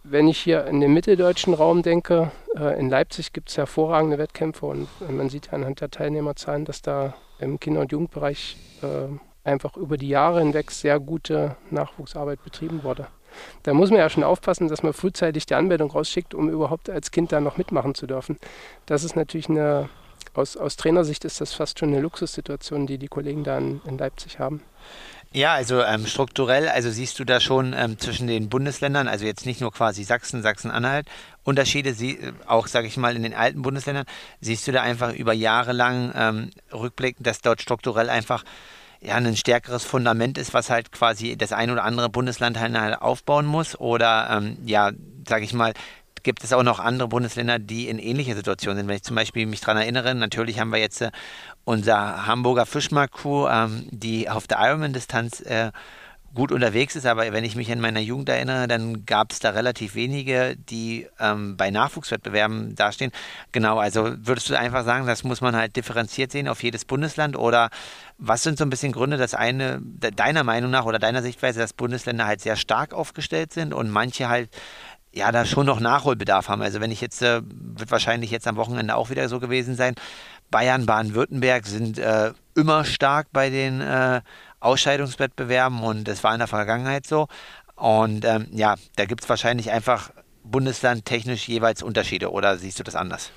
wenn ich hier in den mitteldeutschen Raum denke, äh, in Leipzig gibt es hervorragende Wettkämpfe und man sieht ja anhand der Teilnehmerzahlen, dass da im Kinder- und Jugendbereich äh, einfach über die Jahre hinweg sehr gute Nachwuchsarbeit betrieben wurde. Da muss man ja schon aufpassen, dass man frühzeitig die Anmeldung rausschickt, um überhaupt als Kind da noch mitmachen zu dürfen. Das ist natürlich eine, aus, aus Trainersicht ist das fast schon eine Luxussituation, die die Kollegen da in, in Leipzig haben. Ja, also ähm, strukturell, also siehst du da schon ähm, zwischen den Bundesländern, also jetzt nicht nur quasi Sachsen, Sachsen-Anhalt, Unterschiede, sie, äh, auch sage ich mal in den alten Bundesländern, siehst du da einfach über Jahre lang ähm, rückblickend, dass dort strukturell einfach ja, ein stärkeres Fundament ist, was halt quasi das ein oder andere Bundesland halt aufbauen muss? Oder ähm, ja, sage ich mal, gibt es auch noch andere Bundesländer, die in ähnlicher Situation sind. Wenn ich zum Beispiel mich daran erinnere, natürlich haben wir jetzt äh, unser Hamburger Fischmarkt-Crew, ähm, die auf der Ironman-Distanz äh, gut unterwegs ist, aber wenn ich mich an meiner Jugend erinnere, dann gab es da relativ wenige, die ähm, bei Nachwuchswettbewerben dastehen. Genau, also würdest du einfach sagen, das muss man halt differenziert sehen auf jedes Bundesland oder was sind so ein bisschen Gründe, dass eine, deiner Meinung nach oder deiner Sichtweise, dass Bundesländer halt sehr stark aufgestellt sind und manche halt ja, da schon noch Nachholbedarf haben. Also wenn ich jetzt, äh, wird wahrscheinlich jetzt am Wochenende auch wieder so gewesen sein, Bayern, Baden-Württemberg sind äh, immer stark bei den äh, Ausscheidungswettbewerben und das war in der Vergangenheit so. Und ähm, ja, da gibt es wahrscheinlich einfach bundeslandtechnisch jeweils Unterschiede oder siehst du das anders?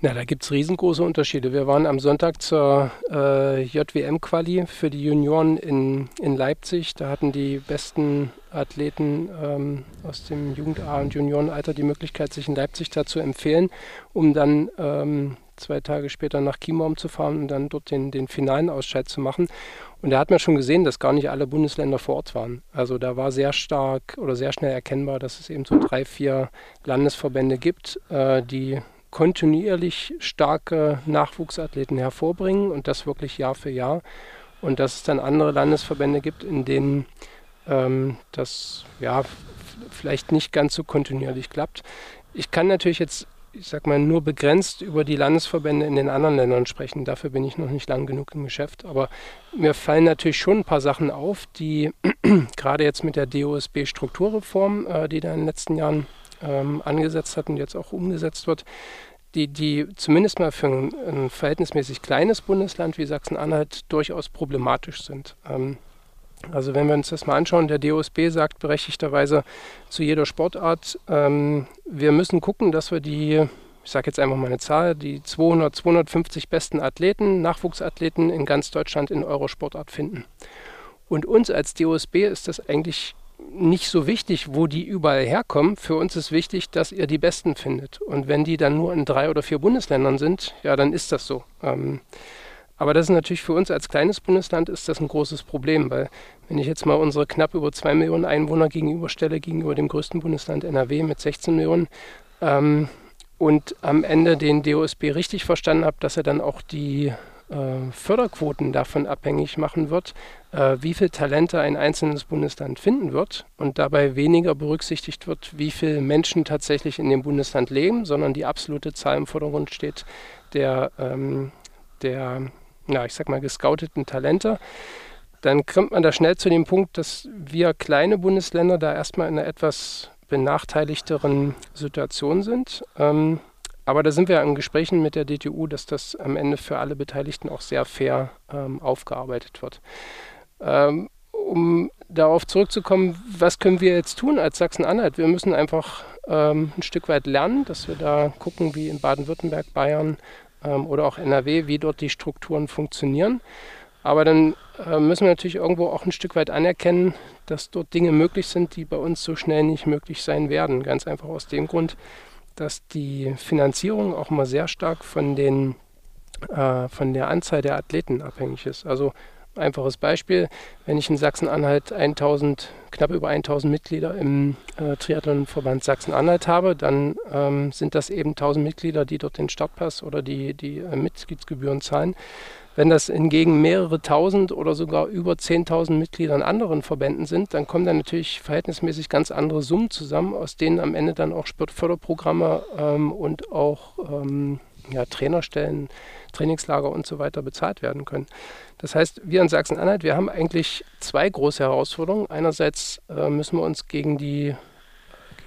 Na, da gibt es riesengroße Unterschiede. Wir waren am Sonntag zur äh, JWM-Quali für die Junioren in, in Leipzig. Da hatten die besten Athleten ähm, aus dem Jugend- A- und Juniorenalter die Möglichkeit, sich in Leipzig da zu empfehlen, um dann ähm, zwei Tage später nach Chiembaum zu fahren und dann dort den, den finalen Ausscheid zu machen. Und da hat man schon gesehen, dass gar nicht alle Bundesländer vor Ort waren. Also da war sehr stark oder sehr schnell erkennbar, dass es eben so drei, vier Landesverbände gibt, äh, die kontinuierlich starke Nachwuchsathleten hervorbringen und das wirklich Jahr für Jahr. Und dass es dann andere Landesverbände gibt, in denen ähm, das ja vielleicht nicht ganz so kontinuierlich klappt. Ich kann natürlich jetzt, ich sag mal, nur begrenzt über die Landesverbände in den anderen Ländern sprechen. Dafür bin ich noch nicht lang genug im Geschäft. Aber mir fallen natürlich schon ein paar Sachen auf, die gerade jetzt mit der DOSB-Strukturreform, äh, die da in den letzten Jahren ähm, angesetzt hat und jetzt auch umgesetzt wird, die, die zumindest mal für ein, ein verhältnismäßig kleines Bundesland wie Sachsen-Anhalt durchaus problematisch sind. Ähm, also wenn wir uns das mal anschauen, der DOSB sagt berechtigterweise zu jeder Sportart, ähm, wir müssen gucken, dass wir die, ich sage jetzt einfach mal eine Zahl, die 200, 250 besten Athleten, Nachwuchsathleten in ganz Deutschland in eurer Sportart finden. Und uns als DOSB ist das eigentlich nicht so wichtig, wo die überall herkommen. Für uns ist wichtig, dass ihr die Besten findet. Und wenn die dann nur in drei oder vier Bundesländern sind, ja, dann ist das so. Ähm, aber das ist natürlich für uns als kleines Bundesland ist das ein großes Problem, weil wenn ich jetzt mal unsere knapp über zwei Millionen Einwohner gegenüberstelle, gegenüber dem größten Bundesland NRW mit 16 Millionen, ähm, und am Ende den DOSB richtig verstanden habe, dass er dann auch die äh, Förderquoten davon abhängig machen wird, äh, wie viel Talente ein einzelnes Bundesland finden wird und dabei weniger berücksichtigt wird, wie viele Menschen tatsächlich in dem Bundesland leben, sondern die absolute Zahl im Vordergrund steht der, ähm, der ja, ich sag mal, gescouteten Talente. Dann kommt man da schnell zu dem Punkt, dass wir kleine Bundesländer da erstmal in einer etwas benachteiligteren Situation sind. Ähm, aber da sind wir in Gesprächen mit der DTU, dass das am Ende für alle Beteiligten auch sehr fair ähm, aufgearbeitet wird. Ähm, um darauf zurückzukommen, was können wir jetzt tun als Sachsen-Anhalt? Wir müssen einfach ähm, ein Stück weit lernen, dass wir da gucken, wie in Baden-Württemberg, Bayern ähm, oder auch NRW, wie dort die Strukturen funktionieren. Aber dann äh, müssen wir natürlich irgendwo auch ein Stück weit anerkennen, dass dort Dinge möglich sind, die bei uns so schnell nicht möglich sein werden. Ganz einfach aus dem Grund, dass die Finanzierung auch mal sehr stark von den äh, von der Anzahl der Athleten abhängig ist. Also einfaches Beispiel, wenn ich in Sachsen-Anhalt 1000, knapp über 1000 Mitglieder im äh, Triathlonverband Sachsen-Anhalt habe, dann ähm, sind das eben 1000 Mitglieder, die dort den Startpass oder die, die äh, Mitgliedsgebühren zahlen. Wenn das hingegen mehrere tausend oder sogar über 10.000 Mitglieder in anderen Verbänden sind, dann kommen da natürlich verhältnismäßig ganz andere Summen zusammen, aus denen am Ende dann auch Sportförderprogramme ähm, und auch ähm, ja, Trainerstellen, Trainingslager und so weiter bezahlt werden können. Das heißt, wir in Sachsen-Anhalt, wir haben eigentlich zwei große Herausforderungen. Einerseits äh, müssen wir uns gegen die,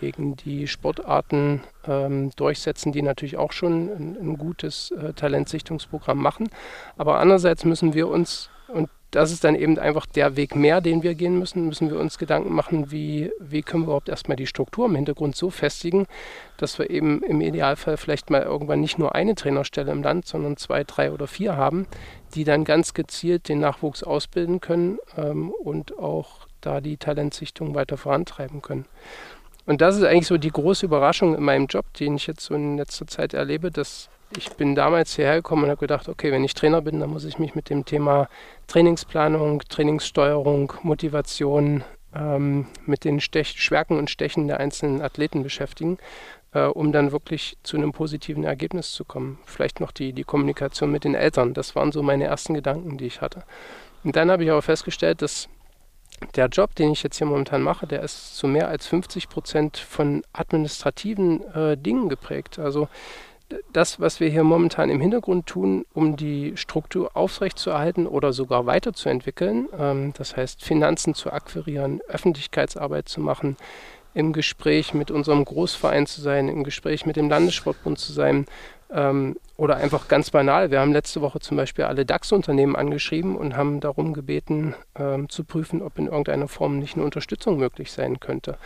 gegen die Sportarten ähm, durchsetzen, die natürlich auch schon ein, ein gutes äh, Talentsichtungsprogramm machen. Aber andererseits müssen wir uns, und das ist dann eben einfach der Weg mehr, den wir gehen müssen. Müssen wir uns Gedanken machen, wie, wie können wir überhaupt erstmal die Struktur im Hintergrund so festigen, dass wir eben im Idealfall vielleicht mal irgendwann nicht nur eine Trainerstelle im Land, sondern zwei, drei oder vier haben, die dann ganz gezielt den Nachwuchs ausbilden können ähm, und auch da die Talentsichtung weiter vorantreiben können. Und das ist eigentlich so die große Überraschung in meinem Job, den ich jetzt so in letzter Zeit erlebe, dass ich bin damals hierher gekommen und habe gedacht, okay, wenn ich Trainer bin, dann muss ich mich mit dem Thema Trainingsplanung, Trainingssteuerung, Motivation, ähm, mit den Stech Schwerken und Stechen der einzelnen Athleten beschäftigen, äh, um dann wirklich zu einem positiven Ergebnis zu kommen. Vielleicht noch die, die Kommunikation mit den Eltern. Das waren so meine ersten Gedanken, die ich hatte. Und dann habe ich aber festgestellt, dass der Job, den ich jetzt hier momentan mache, der ist zu mehr als 50 Prozent von administrativen äh, Dingen geprägt. Also das, was wir hier momentan im Hintergrund tun, um die Struktur aufrechtzuerhalten oder sogar weiterzuentwickeln, ähm, das heißt Finanzen zu akquirieren, Öffentlichkeitsarbeit zu machen, im Gespräch mit unserem Großverein zu sein, im Gespräch mit dem Landessportbund zu sein ähm, oder einfach ganz banal. Wir haben letzte Woche zum Beispiel alle DAX-Unternehmen angeschrieben und haben darum gebeten, ähm, zu prüfen, ob in irgendeiner Form nicht eine Unterstützung möglich sein könnte.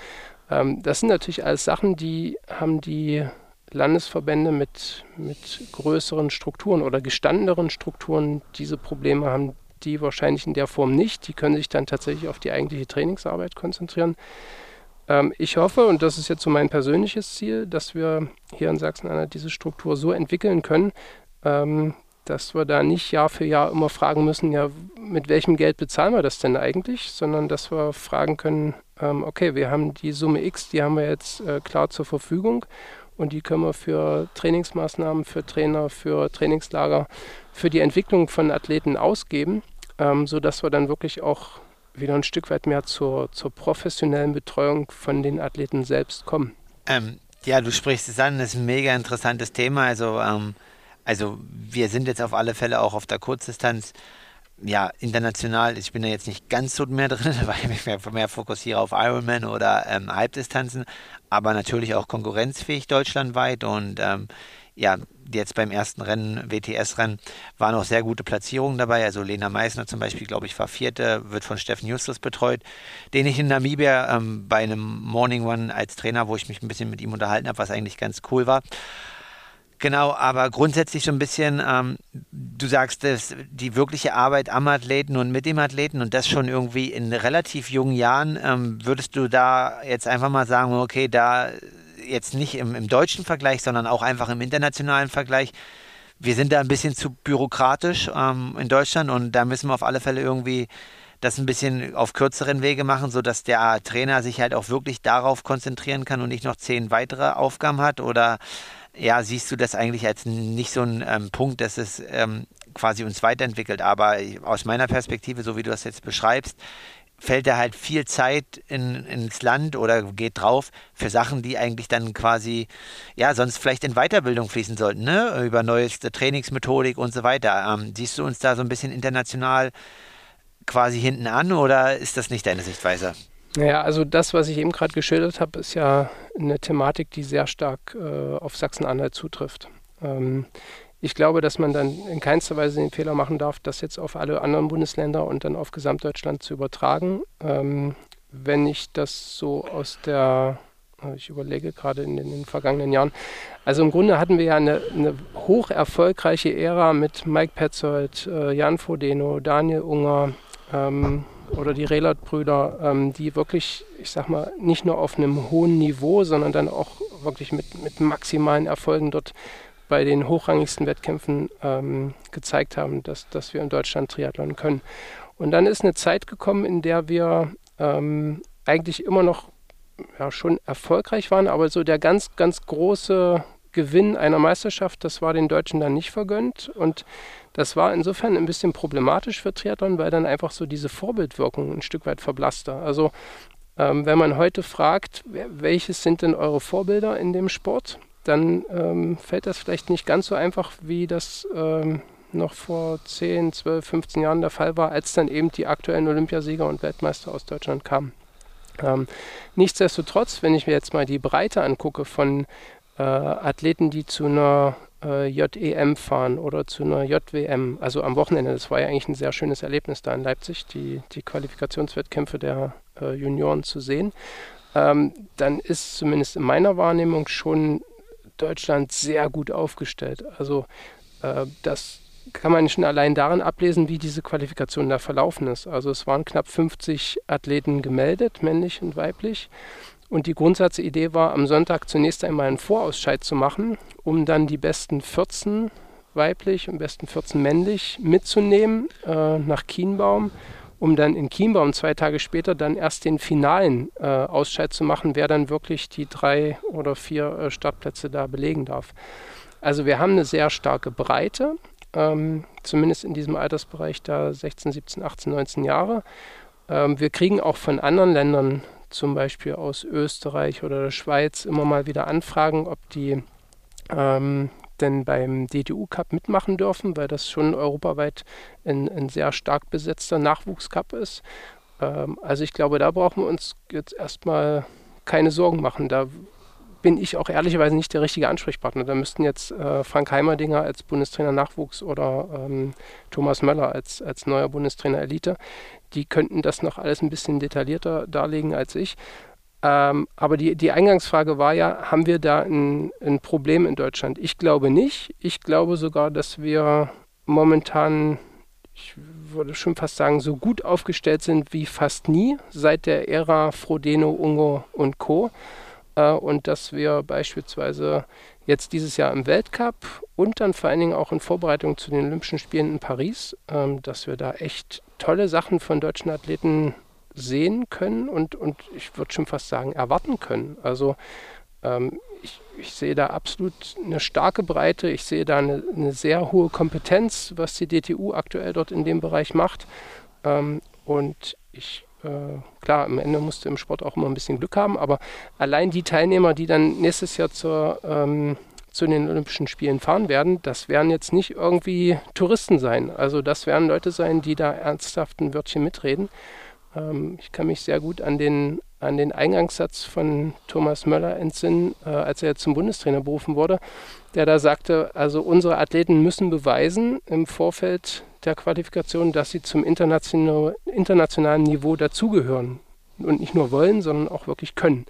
Ähm, das sind natürlich alles Sachen, die haben die Landesverbände mit, mit größeren Strukturen oder gestandeneren Strukturen diese Probleme haben, die wahrscheinlich in der Form nicht. Die können sich dann tatsächlich auf die eigentliche Trainingsarbeit konzentrieren. Ähm, ich hoffe, und das ist jetzt so mein persönliches Ziel, dass wir hier in Sachsen-Anhalt diese Struktur so entwickeln können, ähm, dass wir da nicht Jahr für Jahr immer fragen müssen, ja, mit welchem Geld bezahlen wir das denn eigentlich, sondern dass wir fragen können, ähm, okay, wir haben die Summe X, die haben wir jetzt äh, klar zur Verfügung und die können wir für Trainingsmaßnahmen, für Trainer, für Trainingslager, für die Entwicklung von Athleten ausgeben, ähm, sodass wir dann wirklich auch wieder ein Stück weit mehr zur, zur professionellen Betreuung von den Athleten selbst kommen. Ähm, ja, du sprichst es an, das ist ein mega interessantes Thema. Also, ähm, also wir sind jetzt auf alle Fälle auch auf der Kurzdistanz ja, international, ich bin da jetzt nicht ganz so mehr drin, weil ich mich mehr, mehr fokussiere auf Ironman oder ähm, Halbdistanzen, aber natürlich auch konkurrenzfähig deutschlandweit und ähm, ja, jetzt beim ersten Rennen, WTS-Rennen, waren auch sehr gute Platzierungen dabei. Also Lena Meissner zum Beispiel, glaube ich, war Vierte, wird von Steffen Justus betreut, den ich in Namibia ähm, bei einem Morning One als Trainer, wo ich mich ein bisschen mit ihm unterhalten habe, was eigentlich ganz cool war. Genau, aber grundsätzlich so ein bisschen, ähm, du sagst, dass die wirkliche Arbeit am Athleten und mit dem Athleten und das schon irgendwie in relativ jungen Jahren, ähm, würdest du da jetzt einfach mal sagen, okay, da jetzt nicht im, im deutschen Vergleich, sondern auch einfach im internationalen Vergleich, wir sind da ein bisschen zu bürokratisch ähm, in Deutschland und da müssen wir auf alle Fälle irgendwie das ein bisschen auf kürzeren Wege machen, sodass der Trainer sich halt auch wirklich darauf konzentrieren kann und nicht noch zehn weitere Aufgaben hat? Oder ja, siehst du das eigentlich als nicht so ein ähm, Punkt, dass es ähm, quasi uns weiterentwickelt? Aber aus meiner Perspektive, so wie du das jetzt beschreibst, fällt da halt viel Zeit in, ins Land oder geht drauf für Sachen, die eigentlich dann quasi, ja, sonst vielleicht in Weiterbildung fließen sollten, ne? Über neueste Trainingsmethodik und so weiter. Ähm, siehst du uns da so ein bisschen international quasi hinten an oder ist das nicht deine Sichtweise? Naja, also das, was ich eben gerade geschildert habe, ist ja eine Thematik, die sehr stark äh, auf Sachsen-Anhalt zutrifft. Ähm, ich glaube, dass man dann in keinster Weise den Fehler machen darf, das jetzt auf alle anderen Bundesländer und dann auf Gesamtdeutschland zu übertragen. Ähm, wenn ich das so aus der, äh, ich überlege gerade in den, in den, vergangenen Jahren, also im Grunde hatten wir ja eine, eine hoch erfolgreiche Ära mit Mike Petzold, äh, Jan Fodeno, Daniel Unger, ähm, oder die Rehlert-Brüder, ähm, die wirklich, ich sag mal, nicht nur auf einem hohen Niveau, sondern dann auch wirklich mit, mit maximalen Erfolgen dort bei den hochrangigsten Wettkämpfen ähm, gezeigt haben, dass, dass wir in Deutschland Triathlon können. Und dann ist eine Zeit gekommen, in der wir ähm, eigentlich immer noch ja, schon erfolgreich waren, aber so der ganz, ganz große Gewinn einer Meisterschaft, das war den Deutschen dann nicht vergönnt. Und das war insofern ein bisschen problematisch für Triathlon, weil dann einfach so diese Vorbildwirkung ein Stück weit verblasste. Also ähm, wenn man heute fragt, welches sind denn eure Vorbilder in dem Sport, dann ähm, fällt das vielleicht nicht ganz so einfach, wie das ähm, noch vor 10, 12, 15 Jahren der Fall war, als dann eben die aktuellen Olympiasieger und Weltmeister aus Deutschland kamen. Ähm, nichtsdestotrotz, wenn ich mir jetzt mal die Breite angucke von äh, Athleten, die zu einer äh, JEM fahren oder zu einer JWM, also am Wochenende, das war ja eigentlich ein sehr schönes Erlebnis da in Leipzig, die, die Qualifikationswettkämpfe der äh, Junioren zu sehen, ähm, dann ist zumindest in meiner Wahrnehmung schon Deutschland sehr gut aufgestellt. Also äh, das kann man schon allein daran ablesen, wie diese Qualifikation da verlaufen ist. Also es waren knapp 50 Athleten gemeldet, männlich und weiblich. Und die Grundsatzidee war, am Sonntag zunächst einmal einen Vorausscheid zu machen, um dann die besten 14 weiblich und besten 14 männlich mitzunehmen äh, nach Kienbaum, um dann in Kienbaum zwei Tage später dann erst den finalen äh, Ausscheid zu machen, wer dann wirklich die drei oder vier äh, Startplätze da belegen darf. Also wir haben eine sehr starke Breite ähm, zumindest in diesem Altersbereich da 16, 17, 18, 19 Jahre. Ähm, wir kriegen auch von anderen Ländern, zum Beispiel aus Österreich oder der Schweiz, immer mal wieder Anfragen, ob die ähm, denn beim DTU Cup mitmachen dürfen, weil das schon europaweit ein, ein sehr stark besetzter Nachwuchscup ist. Ähm, also ich glaube, da brauchen wir uns jetzt erstmal keine Sorgen machen. Da bin ich auch ehrlicherweise nicht der richtige Ansprechpartner. Da müssten jetzt äh, Frank Heimerdinger als Bundestrainer Nachwuchs oder ähm, Thomas Möller als, als neuer Bundestrainer Elite, die könnten das noch alles ein bisschen detaillierter darlegen als ich. Ähm, aber die, die Eingangsfrage war ja, haben wir da ein, ein Problem in Deutschland? Ich glaube nicht. Ich glaube sogar, dass wir momentan ich würde schon fast sagen, so gut aufgestellt sind wie fast nie seit der Ära Frodeno, Ungo und Co äh, und dass wir beispielsweise jetzt dieses Jahr im Weltcup und dann vor allen Dingen auch in Vorbereitung zu den Olympischen Spielen in Paris, ähm, dass wir da echt tolle Sachen von deutschen Athleten sehen können und, und ich würde schon fast sagen, erwarten können. Also ähm, ich, ich, sehe da absolut eine starke Breite, ich sehe da eine, eine, sehr hohe Kompetenz, was die DTU aktuell dort in dem Bereich macht. Ähm, und ich äh, klar, am Ende musst du im Sport auch immer ein bisschen Glück haben, aber allein die Teilnehmer, die dann nächstes Jahr zur, ähm, zu den Olympischen Spielen fahren werden, das werden jetzt nicht irgendwie Touristen sein. Also das werden Leute sein, die da ernsthaft ein Wörtchen mitreden. Ähm, ich kann mich sehr gut an den, an den Eingangssatz von Thomas Möller entsinnen, äh, als er zum Bundestrainer berufen wurde, der da sagte, also unsere Athleten müssen beweisen im Vorfeld der Qualifikation, dass sie zum international, internationalen Niveau dazugehören und nicht nur wollen, sondern auch wirklich können.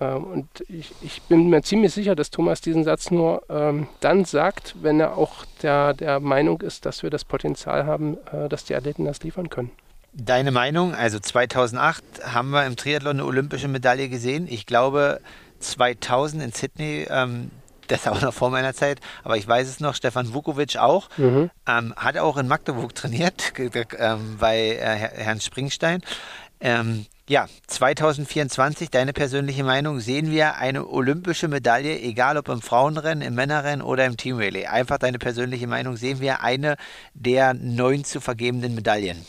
Ähm, und ich, ich, bin mir ziemlich sicher, dass Thomas diesen Satz nur ähm, dann sagt, wenn er auch der, der Meinung ist, dass wir das Potenzial haben, äh, dass die Athleten das liefern können. Deine Meinung, also 2008 haben wir im Triathlon eine olympische Medaille gesehen. Ich glaube, 2000 in Sydney ähm, das auch noch vor meiner Zeit, aber ich weiß es noch, Stefan Vukovic auch, mhm. ähm, hat auch in Magdeburg trainiert, ähm, bei äh, Herrn Springstein. Ähm, ja, 2024, deine persönliche Meinung, sehen wir eine olympische Medaille, egal ob im Frauenrennen, im Männerrennen oder im Team Relay. Einfach deine persönliche Meinung, sehen wir eine der neun zu vergebenden Medaillen?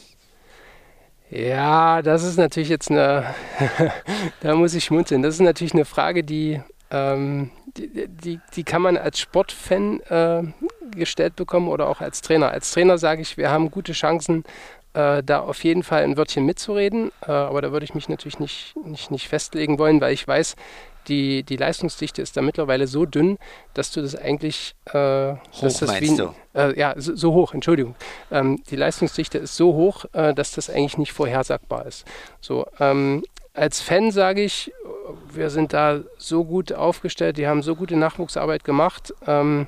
Ja, das ist natürlich jetzt eine, da muss ich schmunzeln. Das ist natürlich eine Frage, die ähm, die, die, die, kann man als Sportfan äh, gestellt bekommen oder auch als Trainer. Als Trainer sage ich, wir haben gute Chancen, äh, da auf jeden Fall ein Wörtchen mitzureden. Äh, aber da würde ich mich natürlich nicht, nicht, nicht festlegen wollen, weil ich weiß, die, die Leistungsdichte ist da mittlerweile so dünn, dass du das eigentlich. Äh, hoch dass das wie, du? Äh, ja, so, so, hoch, Entschuldigung. Ähm, die Leistungsdichte ist so hoch, äh, dass das eigentlich nicht vorhersagbar ist. So, ähm, als Fan sage ich, wir sind da so gut aufgestellt, die haben so gute Nachwuchsarbeit gemacht ähm,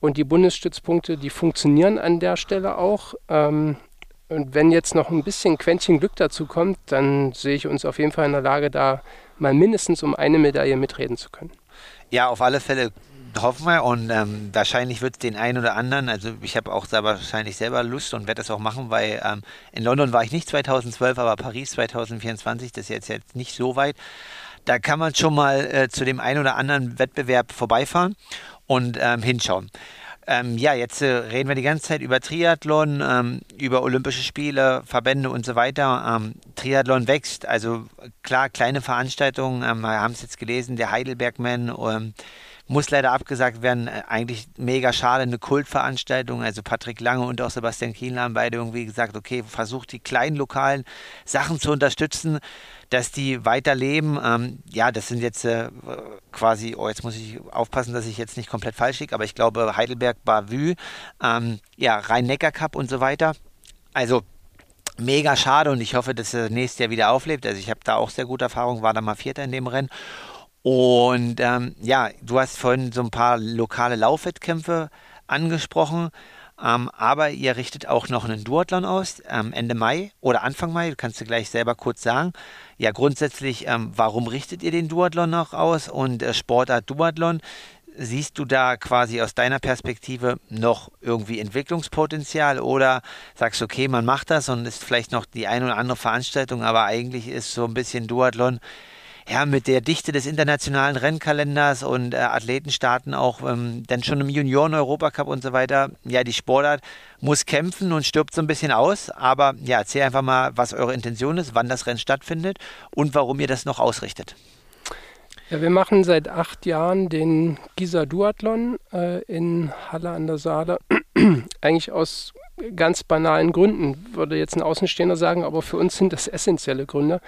und die Bundesstützpunkte, die funktionieren an der Stelle auch. Ähm, und wenn jetzt noch ein bisschen Quäntchen Glück dazu kommt, dann sehe ich uns auf jeden Fall in der Lage, da mal mindestens um eine Medaille mitreden zu können. Ja, auf alle Fälle hoffen wir und ähm, wahrscheinlich wird es den einen oder anderen, also ich habe auch da wahrscheinlich selber Lust und werde das auch machen, weil ähm, in London war ich nicht 2012, aber Paris 2024, das ist jetzt, jetzt nicht so weit. Da kann man schon mal äh, zu dem einen oder anderen Wettbewerb vorbeifahren und ähm, hinschauen. Ähm, ja, jetzt äh, reden wir die ganze Zeit über Triathlon, ähm, über Olympische Spiele, Verbände und so weiter. Ähm, Triathlon wächst, also klar, kleine Veranstaltungen, ähm, wir haben es jetzt gelesen, der Heidelbergman ähm, muss leider abgesagt werden. Äh, eigentlich mega schade, eine Kultveranstaltung. Also Patrick Lange und auch Sebastian Kienler haben beide irgendwie gesagt, okay, versucht die kleinen lokalen Sachen zu unterstützen dass die weiterleben. Ähm, ja, das sind jetzt äh, quasi, oh, jetzt muss ich aufpassen, dass ich jetzt nicht komplett falsch liege, aber ich glaube Heidelberg, Bavü, ähm, ja, Rhein-Neckar-Cup und so weiter. Also mega schade und ich hoffe, dass er nächstes Jahr wieder auflebt. Also ich habe da auch sehr gute Erfahrungen, war da mal Vierter in dem Rennen. Und ähm, ja, du hast vorhin so ein paar lokale Laufwettkämpfe angesprochen. Ähm, aber ihr richtet auch noch einen Duathlon aus, ähm, Ende Mai oder Anfang Mai, kannst du gleich selber kurz sagen. Ja, grundsätzlich, ähm, warum richtet ihr den Duathlon noch aus und äh, Sportart Duathlon? Siehst du da quasi aus deiner Perspektive noch irgendwie Entwicklungspotenzial oder sagst du, okay, man macht das und ist vielleicht noch die eine oder andere Veranstaltung, aber eigentlich ist so ein bisschen Duathlon ja, mit der Dichte des internationalen Rennkalenders und äh, Athletenstarten auch ähm, dann schon im Junioren-Europacup und so weiter. Ja, die Sportart muss kämpfen und stirbt so ein bisschen aus. Aber ja, erzähl einfach mal, was eure Intention ist, wann das Rennen stattfindet und warum ihr das noch ausrichtet. Ja, wir machen seit acht Jahren den Gisa Duathlon äh, in Halle an der Saale. Eigentlich aus ganz banalen Gründen, würde jetzt ein Außenstehender sagen, aber für uns sind das essentielle Gründe.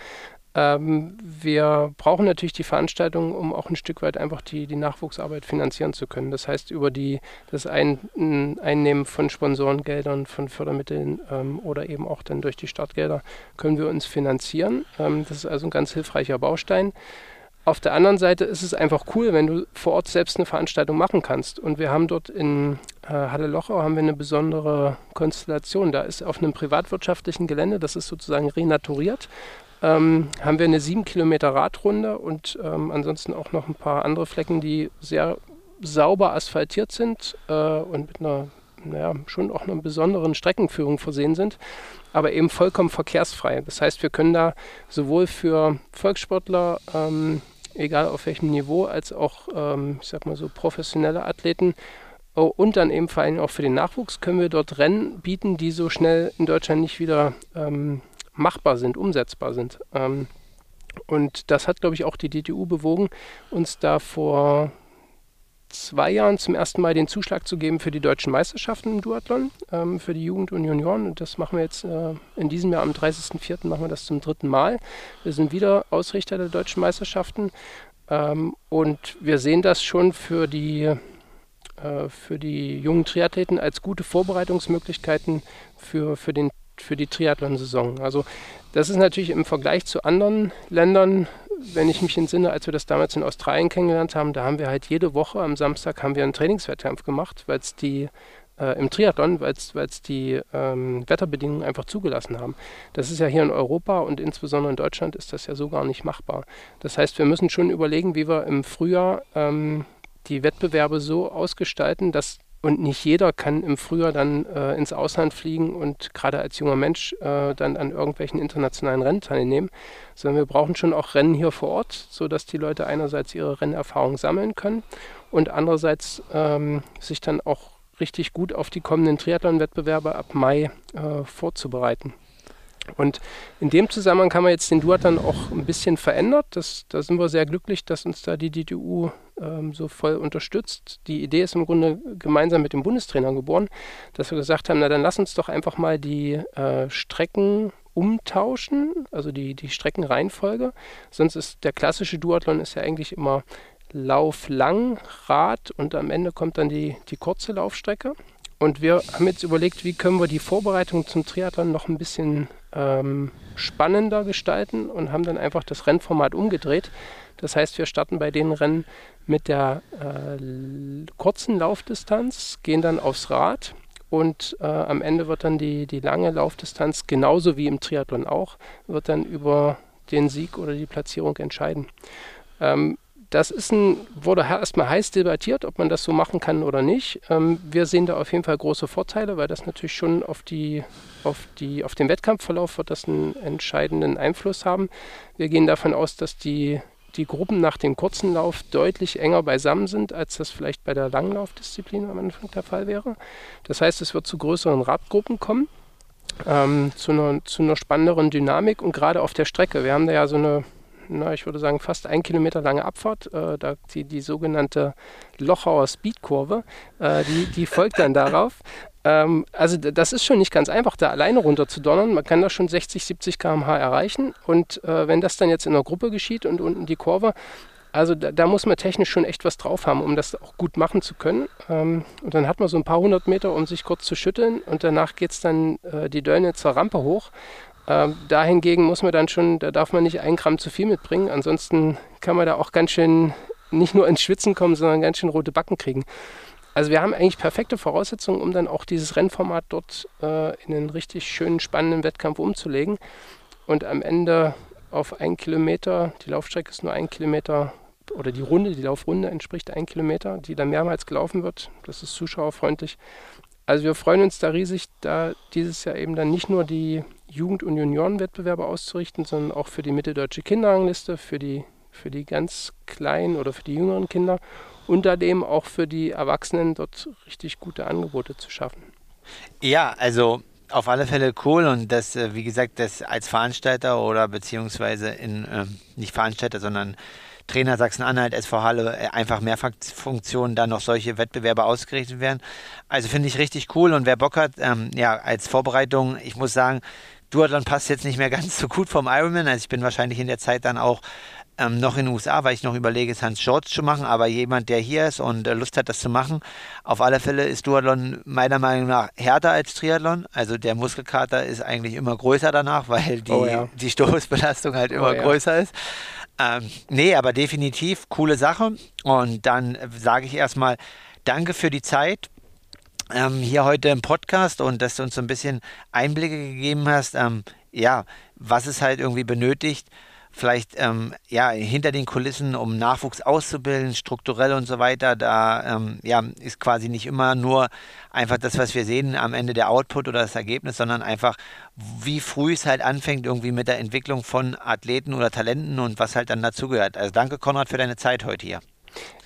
Ähm, wir brauchen natürlich die Veranstaltung, um auch ein Stück weit einfach die, die Nachwuchsarbeit finanzieren zu können. Das heißt, über die, das ein, Einnehmen von Sponsorengeldern, von Fördermitteln ähm, oder eben auch dann durch die Startgelder können wir uns finanzieren. Ähm, das ist also ein ganz hilfreicher Baustein. Auf der anderen Seite ist es einfach cool, wenn du vor Ort selbst eine Veranstaltung machen kannst. Und wir haben dort in äh, Halle Lochau haben wir eine besondere Konstellation. Da ist auf einem privatwirtschaftlichen Gelände, das ist sozusagen renaturiert, ähm, haben wir eine sieben Kilometer Radrunde und ähm, ansonsten auch noch ein paar andere Flecken, die sehr sauber asphaltiert sind äh, und mit einer, naja, schon auch einer besonderen Streckenführung versehen sind, aber eben vollkommen verkehrsfrei. Das heißt, wir können da sowohl für Volkssportler, ähm, egal auf welchem Niveau, als auch, ähm, ich sag mal so, professionelle Athleten oh, und dann eben vor allem auch für den Nachwuchs können wir dort Rennen bieten, die so schnell in Deutschland nicht wieder ähm, machbar sind, umsetzbar sind. Ähm, und das hat, glaube ich, auch die DTU bewogen, uns da vor zwei Jahren zum ersten Mal den Zuschlag zu geben für die deutschen Meisterschaften im Duathlon, ähm, für die Jugend und Junioren. Und das machen wir jetzt äh, in diesem Jahr am 30.04. machen wir das zum dritten Mal. Wir sind wieder Ausrichter der deutschen Meisterschaften. Ähm, und wir sehen das schon für die, äh, für die jungen Triathleten als gute Vorbereitungsmöglichkeiten für, für den für die Triathlon-Saison. Also das ist natürlich im Vergleich zu anderen Ländern, wenn ich mich entsinne, als wir das damals in Australien kennengelernt haben, da haben wir halt jede Woche am Samstag haben wir einen Trainingswettkampf gemacht, weil es die äh, im Triathlon, weil es die ähm, Wetterbedingungen einfach zugelassen haben. Das ist ja hier in Europa und insbesondere in Deutschland ist das ja so gar nicht machbar. Das heißt, wir müssen schon überlegen, wie wir im Frühjahr ähm, die Wettbewerbe so ausgestalten, dass und nicht jeder kann im Frühjahr dann äh, ins Ausland fliegen und gerade als junger Mensch äh, dann an irgendwelchen internationalen Rennen teilnehmen, sondern wir brauchen schon auch Rennen hier vor Ort, sodass die Leute einerseits ihre Rennerfahrung sammeln können und andererseits ähm, sich dann auch richtig gut auf die kommenden Triathlon-Wettbewerbe ab Mai äh, vorzubereiten. Und in dem Zusammenhang haben wir jetzt den Duathlon auch ein bisschen verändert. Das, da sind wir sehr glücklich, dass uns da die DTU ähm, so voll unterstützt. Die Idee ist im Grunde gemeinsam mit dem Bundestrainer geboren, dass wir gesagt haben, na dann lass uns doch einfach mal die äh, Strecken umtauschen, also die, die Streckenreihenfolge. Sonst ist der klassische Duathlon ist ja eigentlich immer Lauf lang, Rad und am Ende kommt dann die, die kurze Laufstrecke. Und wir haben jetzt überlegt, wie können wir die Vorbereitung zum Triathlon noch ein bisschen ähm, spannender gestalten und haben dann einfach das Rennformat umgedreht. Das heißt, wir starten bei den Rennen mit der äh, kurzen Laufdistanz, gehen dann aufs Rad und äh, am Ende wird dann die, die lange Laufdistanz, genauso wie im Triathlon auch, wird dann über den Sieg oder die Platzierung entscheiden. Ähm, das ist ein, wurde erstmal heiß debattiert, ob man das so machen kann oder nicht. Ähm, wir sehen da auf jeden Fall große Vorteile, weil das natürlich schon auf, die, auf, die, auf den Wettkampfverlauf wird das einen entscheidenden Einfluss haben. Wir gehen davon aus, dass die, die Gruppen nach dem kurzen Lauf deutlich enger beisammen sind, als das vielleicht bei der Langlaufdisziplin am Anfang der Fall wäre. Das heißt, es wird zu größeren Radgruppen kommen. Ähm, zu, einer, zu einer spannenderen Dynamik und gerade auf der Strecke. Wir haben da ja so eine na, ich würde sagen, fast ein Kilometer lange Abfahrt. Äh, da die, die sogenannte Lochauer Speedkurve, äh, die, die folgt dann darauf. Ähm, also das ist schon nicht ganz einfach, da alleine runter zu donnern. Man kann da schon 60, 70 km/h erreichen. Und äh, wenn das dann jetzt in einer Gruppe geschieht und unten die Kurve, also da, da, muss man technisch schon echt was drauf haben, um das auch gut machen zu können. Ähm, und dann hat man so ein paar hundert Meter, um sich kurz zu schütteln. Und danach geht es dann äh, die Döllnitzer Rampe hoch. Ähm, dahingegen muss man dann schon, da darf man nicht ein Gramm zu viel mitbringen. Ansonsten kann man da auch ganz schön nicht nur ins Schwitzen kommen, sondern ganz schön rote Backen kriegen. Also wir haben eigentlich perfekte Voraussetzungen, um dann auch dieses Rennformat dort äh, in einen richtig schönen, spannenden Wettkampf umzulegen. Und am Ende auf einen Kilometer, die Laufstrecke ist nur ein Kilometer, oder die Runde, die Laufrunde entspricht ein Kilometer, die dann mehrmals gelaufen wird. Das ist zuschauerfreundlich. Also wir freuen uns da riesig, da dieses Jahr eben dann nicht nur die Jugend- und Juniorenwettbewerbe auszurichten, sondern auch für die mitteldeutsche Kinderrangliste, für die, für die ganz kleinen oder für die jüngeren Kinder und daneben auch für die Erwachsenen dort richtig gute Angebote zu schaffen. Ja, also auf alle Fälle cool und das, äh, wie gesagt, das als Veranstalter oder beziehungsweise in, äh, nicht Veranstalter, sondern Trainer Sachsen-Anhalt, SV Halle, äh, einfach Mehrfunktionen, da noch solche Wettbewerbe ausgerichtet werden. Also finde ich richtig cool und wer Bock hat, ähm, ja, als Vorbereitung, ich muss sagen, Duathlon passt jetzt nicht mehr ganz so gut vom Ironman. Also ich bin wahrscheinlich in der Zeit dann auch ähm, noch in den USA, weil ich noch überlege, es Hans Shorts zu machen. Aber jemand, der hier ist und äh, Lust hat, das zu machen, auf alle Fälle ist Duathlon meiner Meinung nach härter als Triathlon. Also der Muskelkater ist eigentlich immer größer danach, weil die, oh ja. die Stoßbelastung halt immer oh ja. größer ist. Ähm, nee, aber definitiv coole Sache. Und dann sage ich erstmal Danke für die Zeit ähm, hier heute im Podcast und dass du uns so ein bisschen Einblicke gegeben hast, ähm, ja, was es halt irgendwie benötigt, vielleicht ähm, ja hinter den Kulissen, um Nachwuchs auszubilden, strukturell und so weiter. Da ähm, ja, ist quasi nicht immer nur einfach das, was wir sehen, am Ende der Output oder das Ergebnis, sondern einfach, wie früh es halt anfängt, irgendwie mit der Entwicklung von Athleten oder Talenten und was halt dann dazugehört. Also danke, Konrad, für deine Zeit heute hier.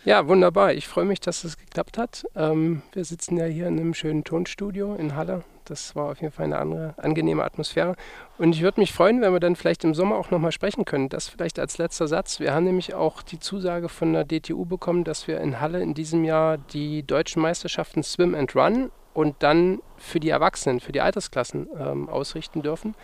Ja, wunderbar. Ich freue mich, dass es geklappt hat. Ähm, wir sitzen ja hier in einem schönen Tonstudio in Halle. Das war auf jeden Fall eine andere, angenehme Atmosphäre. Und ich würde mich freuen, wenn wir dann vielleicht im Sommer auch nochmal sprechen können. Das vielleicht als letzter Satz. Wir haben nämlich auch die Zusage von der DTU bekommen, dass wir in Halle in diesem Jahr die deutschen Meisterschaften Swim and Run und dann für die Erwachsenen, für die Altersklassen ähm, ausrichten dürfen.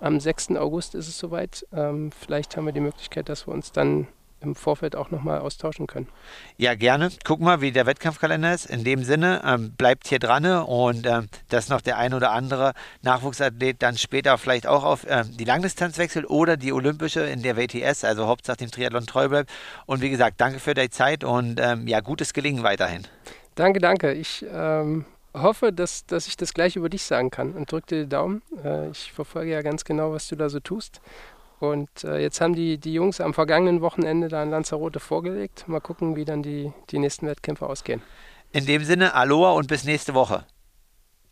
Am 6. August ist es soweit. Ähm, vielleicht haben wir die Möglichkeit, dass wir uns dann im Vorfeld auch nochmal austauschen können. Ja, gerne. Guck mal, wie der Wettkampfkalender ist. In dem Sinne, ähm, bleibt hier dran und ähm, dass noch der ein oder andere Nachwuchsathlet dann später vielleicht auch auf ähm, die Langdistanz wechselt oder die olympische in der WTS, also Hauptsache dem Triathlon treu bleibt. Und wie gesagt, danke für deine Zeit und ähm, ja, gutes Gelingen weiterhin. Danke, danke. Ich ähm, hoffe, dass, dass ich das gleich über dich sagen kann und drücke dir die Daumen. Äh, ich verfolge ja ganz genau, was du da so tust und äh, jetzt haben die, die Jungs am vergangenen Wochenende da in Lanzarote vorgelegt. Mal gucken, wie dann die, die nächsten Wettkämpfe ausgehen. In dem Sinne, Aloha und bis nächste Woche.